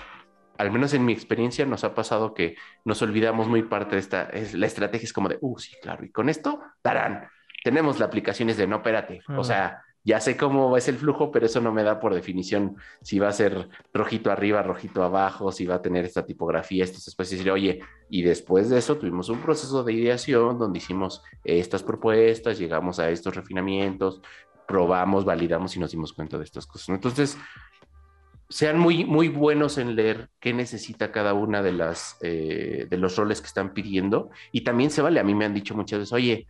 Speaker 3: al menos en mi experiencia, nos ha pasado que nos olvidamos muy parte de esta, es, la estrategia es como de, uh, sí, claro, y con esto, darán, tenemos la aplicación es de, no, espérate, o sea, ya sé cómo es el flujo, pero eso no me da por definición si va a ser rojito arriba, rojito abajo, si va a tener esta tipografía, estas especies. Y oye, y después de eso tuvimos un proceso de ideación donde hicimos estas propuestas, llegamos a estos refinamientos, probamos, validamos y nos dimos cuenta de estas cosas. Entonces, sean muy, muy buenos en leer qué necesita cada una de las eh, de los roles que están pidiendo y también se vale a mí me han dicho muchas veces oye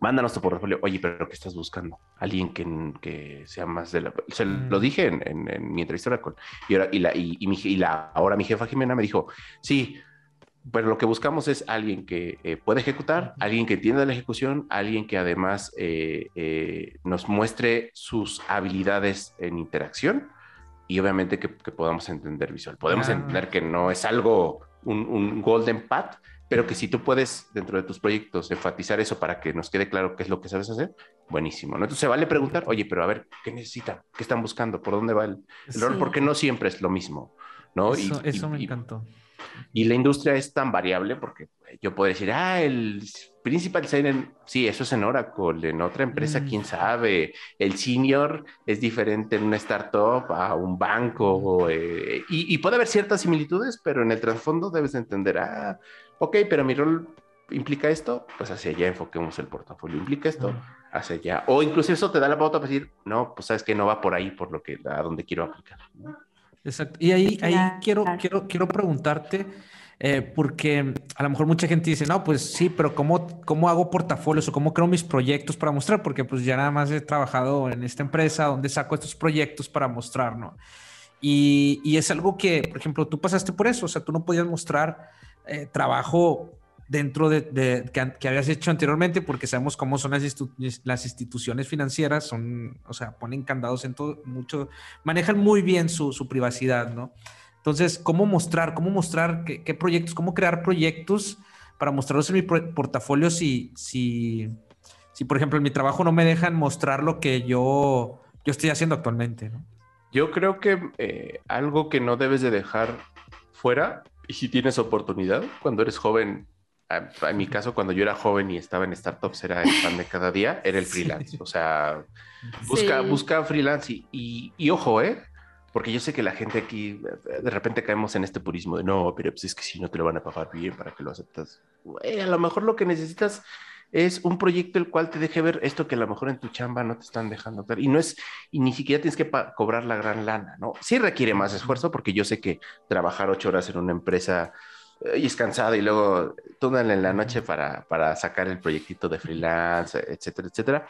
Speaker 3: mándanos tu portafolio oye pero qué estás buscando alguien que, que sea más de la se lo mm. dije en, mi entrevista con y ahora y la y, mi, y la ahora mi jefa Jimena me dijo sí pero lo que buscamos es alguien que eh, pueda ejecutar, alguien que entienda la ejecución, alguien que además eh, nos muestre sus habilidades en interacción y obviamente que, podamos entender visual. Podemos entender que no es algo, un, golden path, pero que si tú puedes dentro de tus proyectos enfatizar eso para que nos quede claro qué es lo que sabes hacer, buenísimo. ¿no? Entonces se vale preguntar, oye, pero a ver, ¿qué necesitan? ¿Qué están buscando? ¿Por dónde va el, rol? Porque no siempre es lo mismo. ¿no?
Speaker 2: Eso, eso me encantó.
Speaker 3: Y la industria es tan variable porque yo puedo decir, ah, el principal designer, sí, eso es en Oracle, en otra empresa, mm. quién sabe. El senior es diferente en una startup a un banco. Eh, y, puede haber ciertas similitudes, pero en el trasfondo debes entender, ah, ok, pero mi rol implica esto, pues hacia allá enfoquemos el portafolio. Implica esto, hacia allá. O incluso eso te da la pauta para decir, no, pues sabes que no va por ahí, por lo que a donde quiero aplicar.
Speaker 2: Exacto. Y ahí, ahí quiero, quiero, quiero preguntarte, eh, porque a lo mejor mucha gente dice, no, pues sí, pero ¿cómo, ¿cómo hago portafolios o cómo creo mis proyectos para mostrar? Porque pues ya nada más he trabajado en esta empresa donde saco estos proyectos para mostrar, ¿no? Y, y es algo que, por ejemplo, tú pasaste por eso, o sea, tú no podías mostrar eh, trabajo dentro de, que, habías hecho anteriormente, porque sabemos cómo son las, las, instituciones financieras, son, o sea, ponen candados en todo, mucho, manejan muy bien su, su privacidad, ¿no? Entonces, ¿cómo mostrar, cómo mostrar qué, qué, proyectos, cómo crear proyectos para mostrarlos en mi portafolio si, si, si, por ejemplo, en mi trabajo no me dejan mostrar lo que yo, yo estoy haciendo actualmente, ¿no?
Speaker 3: Yo creo que eh, algo que no debes de dejar fuera, y si tienes oportunidad, cuando eres joven, en mi caso, cuando yo era joven y estaba en startups, era el pan de cada día, era el freelance. O sea, busca, busca freelance y, y, ojo, ¿eh? Porque yo sé que la gente aquí, de repente caemos en este purismo de no, pero pues es que si no te lo van a pagar bien para que lo aceptas. a lo mejor lo que necesitas es un proyecto el cual te deje ver esto que a lo mejor en tu chamba no te están dejando ver. Y no es, y ni siquiera tienes que cobrar la gran lana, ¿no? Sí requiere más esfuerzo porque yo sé que trabajar ocho horas en una empresa y es cansado y luego túnale en la noche para, para, sacar el proyectito de freelance, etcétera, etcétera.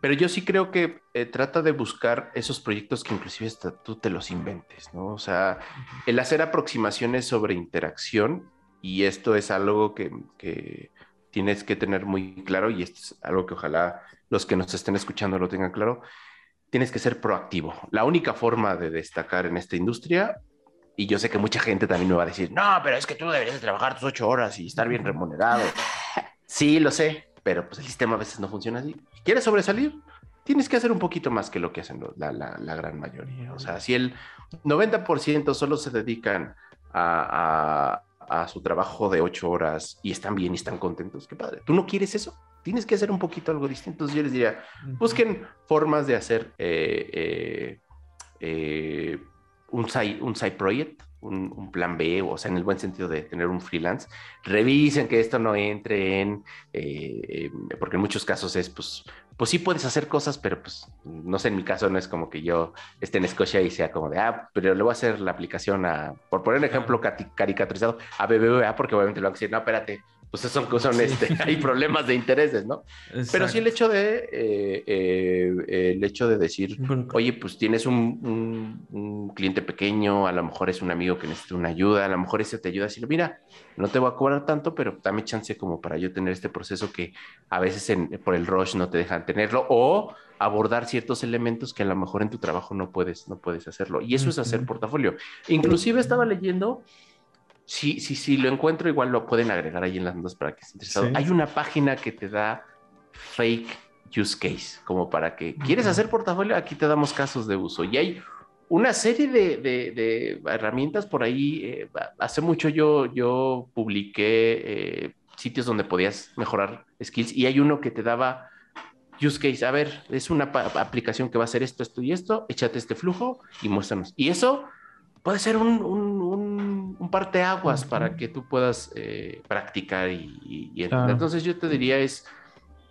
Speaker 3: Pero yo sí creo que eh, trata de buscar esos proyectos que inclusive tú te los inventes, ¿no? O sea, el hacer aproximaciones sobre interacción, y esto es algo que, que tienes que tener muy claro, y esto es algo que ojalá los que nos estén escuchando lo tengan claro, tienes que ser proactivo. La única forma de destacar en esta industria y yo sé que mucha gente también me va a decir, no, pero es que tú deberías trabajar tus ocho horas y estar bien remunerado. <laughs> Sí, lo sé, pero pues el sistema a veces no funciona así. ¿Quieres sobresalir? Tienes que hacer un poquito más que lo que hacen la, la, gran mayoría. O sea, si el 90% solo se dedican a, a, a, su trabajo de ocho horas y están bien y están contentos, qué padre. ¿Tú no quieres eso? Tienes que hacer un poquito algo distinto. Entonces yo les diría, busquen formas de hacer eh, eh, eh, un side, un side project, un, plan B, o sea, en el buen sentido de tener un freelance, revisen que esto no entre en, eh, porque en muchos casos es, pues, pues sí puedes hacer cosas, pero pues, no sé, en mi caso no es como que yo esté en Escocia y sea como de, ah, pero le voy a hacer la aplicación a, por poner un ejemplo caricaturizado, a BBVA, porque obviamente lo van a decir, no, espérate, pues son, son este, hay problemas de intereses, ¿no? Pero sí el hecho de, eh, eh, el hecho de decir, oye, pues tienes un, un, cliente pequeño, a lo mejor es un amigo que necesita una ayuda, a lo mejor ese te ayuda a decir, mira, no te voy a cobrar tanto, pero dame chance como para yo tener este proceso que a veces por el rush no te dejan tenerlo, o abordar ciertos elementos que a lo mejor en tu trabajo no puedes, no puedes hacerlo. Y eso es hacer portafolio. Inclusive estaba leyendo si, si, si lo encuentro, igual lo pueden agregar ahí en las notas para que esté interesado. Hay una página que te da fake use case, como para que quieres hacer portafolio, aquí te damos casos de uso. Y hay una serie de, de, herramientas por ahí. Eh, hace mucho yo, yo publiqué eh, sitios donde podías mejorar skills y hay uno que te daba use case, a ver, es una aplicación que va a hacer esto, esto y esto, échate este flujo y muéstranos. Y eso puede ser un, un, un, parteaguas para que tú puedas eh, practicar y, entender. Entonces yo te diría es,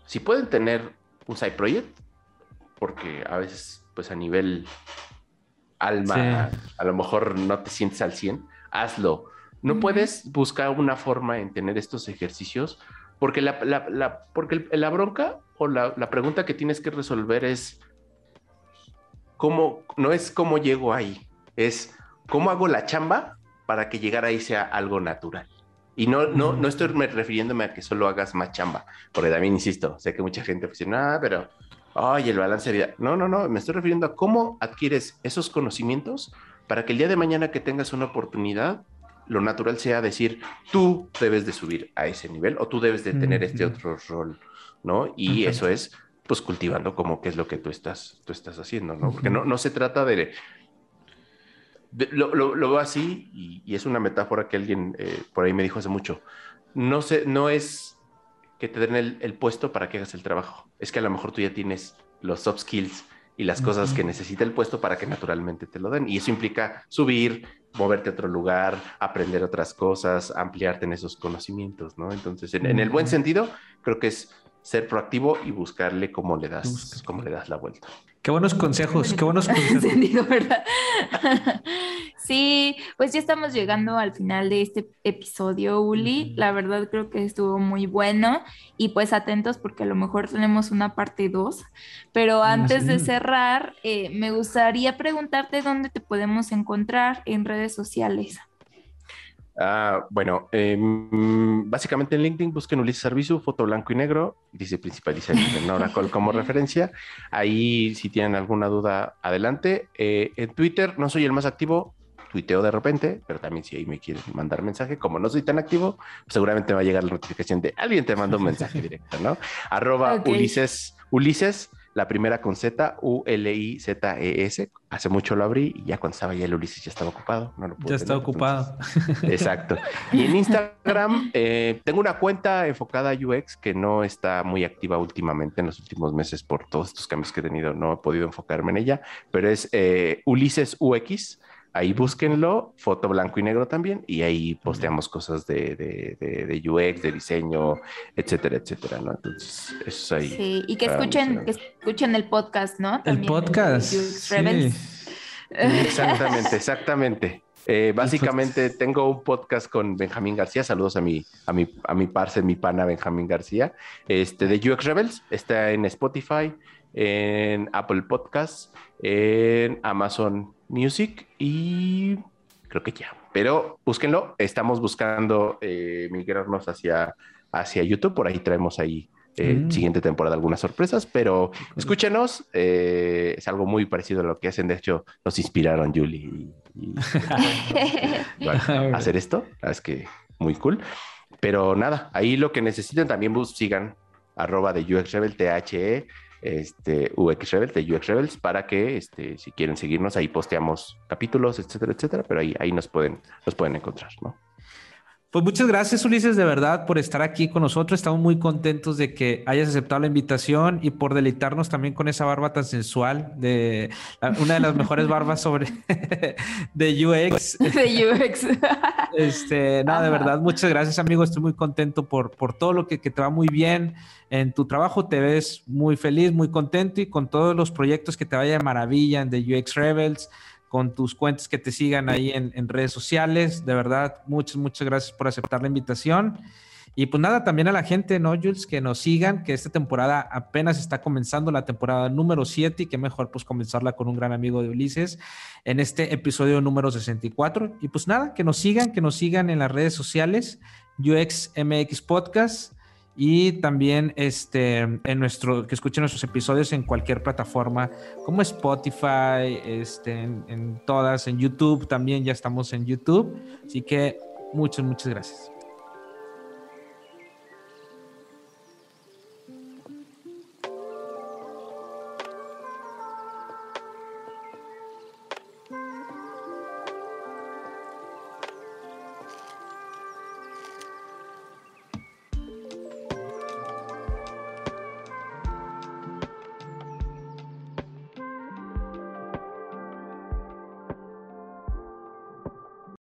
Speaker 3: si pueden tener un side project, porque a veces pues a nivel alma a lo mejor no te sientes al 100, hazlo. No puedes buscar una forma en tener estos ejercicios porque la, la, la porque la bronca o la, la, pregunta que tienes que resolver es cómo, no es cómo llego ahí, es cómo hago la chamba para que llegar ahí sea algo natural. Y no, no, no estoy refiriéndome a que solo hagas más chamba, porque también insisto, sé que mucha gente dice, no, pero, ay, el balance de vida. No, no, no, me estoy refiriendo a cómo adquieres esos conocimientos para que el día de mañana que tengas una oportunidad, lo natural sea decir, tú debes de subir a ese nivel o tú debes de tener este otro rol, ¿no? Y eso es, pues, cultivando como qué es lo que tú estás, tú estás haciendo, ¿no? Porque no, no se trata de... lo, lo, veo así y, es una metáfora que alguien eh, por ahí me dijo hace mucho. No, sé, no es que te den el, el, puesto para que hagas el trabajo. Es que a lo mejor tú ya tienes los soft skills y las cosas que necesita el puesto para que naturalmente te lo den. Y eso implica subir, moverte a otro lugar, aprender otras cosas, ampliarte en esos conocimientos, ¿no? Entonces, en, el buen sentido, creo que es ser proactivo y buscarle cómo le das, cómo le das la vuelta.
Speaker 2: Qué buenos consejos, qué buenos <laughs> consejos.
Speaker 1: ¿verdad? <laughs> sí, pues ya estamos llegando al final de este episodio, Uli. La verdad creo que estuvo muy bueno y pues atentos porque a lo mejor tenemos una parte 2. Pero ah, antes de cerrar, eh, me gustaría preguntarte dónde te podemos encontrar en redes sociales.
Speaker 3: Ah, bueno, em, básicamente en LinkedIn busquen Ulises Servicio, foto blanco y negro, dice principal diseño en Oracle como <laughs> referencia. Ahí, si tienen alguna duda, adelante. Eh, en Twitter no soy el más activo, tuiteo de repente, pero también si ahí me quieren mandar mensaje, como no soy tan activo, seguramente va a llegar la notificación de alguien te manda un mensaje <laughs> directo, ¿no? Arroba Ulises, Ulises la primera con Z, U-L-I-Z-E-S. Hace mucho lo abrí y ya cuando estaba ya el Ulises ya estaba ocupado. No lo
Speaker 2: ya está ocupado. <laughs> <laughs>
Speaker 3: exacto. Y en Instagram eh, tengo una cuenta enfocada a UX que no está muy activa últimamente en los últimos meses por todos estos cambios que he tenido. No he podido enfocarme en ella, pero es eh, Ulises UX. Ahí búsquenlo, foto blanco y negro también, y ahí posteamos cosas de, de, UX, de diseño, etcétera, etcétera, ¿no? Entonces, eso es ahí.
Speaker 1: Sí, y que escuchen, que escuchen el podcast, ¿no?
Speaker 2: el podcast.
Speaker 3: Exactamente, <laughs> exactamente. Eh, básicamente tengo un podcast con Benjamín García. Saludos a mi, a mi, a mi parce, mi pana Benjamín García. Este de UX Rebels. Está en Spotify, en Apple Podcasts, en Amazon Music y creo que ya. Pero búsquenlo, estamos buscando eh, migrarnos hacia, hacia YouTube, por ahí traemos ahí eh, mm. siguiente temporada algunas sorpresas, pero escúchenos, eh, es algo muy parecido a lo que hacen, de hecho nos inspiraron Julie y, <laughs> a hacer esto, es que muy cool. Pero nada, ahí lo que necesiten también sigan arroba de UX Rebel, THE, este, UX Rebels, de UX Rebels, para que este, si quieren seguirnos, ahí posteamos capítulos, etcétera, etcétera, pero ahí, ahí nos, pueden, nos pueden encontrar, ¿no?
Speaker 2: Pues muchas gracias, Ulises, de verdad, por estar aquí con nosotros. Estamos muy contentos de que hayas aceptado la invitación y por deleitarnos también con esa barba tan sensual de una de las mejores barbas sobre <laughs> de UX. <laughs>
Speaker 1: De UX. <laughs>
Speaker 2: Este, nada, de verdad, muchas gracias, amigo. Estoy muy contento por, por todo lo que, que te va muy bien en tu trabajo. Te ves muy feliz, muy contento y con todos los proyectos que te vayan maravillan de UX Rebels con tus cuentas que te sigan ahí en, redes sociales. De verdad, muchas, muchas gracias por aceptar la invitación. Y pues nada, también a la gente, ¿no, Jules? Que nos sigan, que esta temporada apenas está comenzando, la temporada número 7, y que mejor pues comenzarla con un gran amigo de Ulises en este episodio número 64. Y pues nada, que nos sigan, que nos sigan en las redes sociales, UXMX Podcast y también este, en nuestro, que escuchen nuestros episodios en cualquier plataforma como Spotify, este, en, todas, en YouTube también ya estamos en YouTube. Así que muchas, muchas gracias.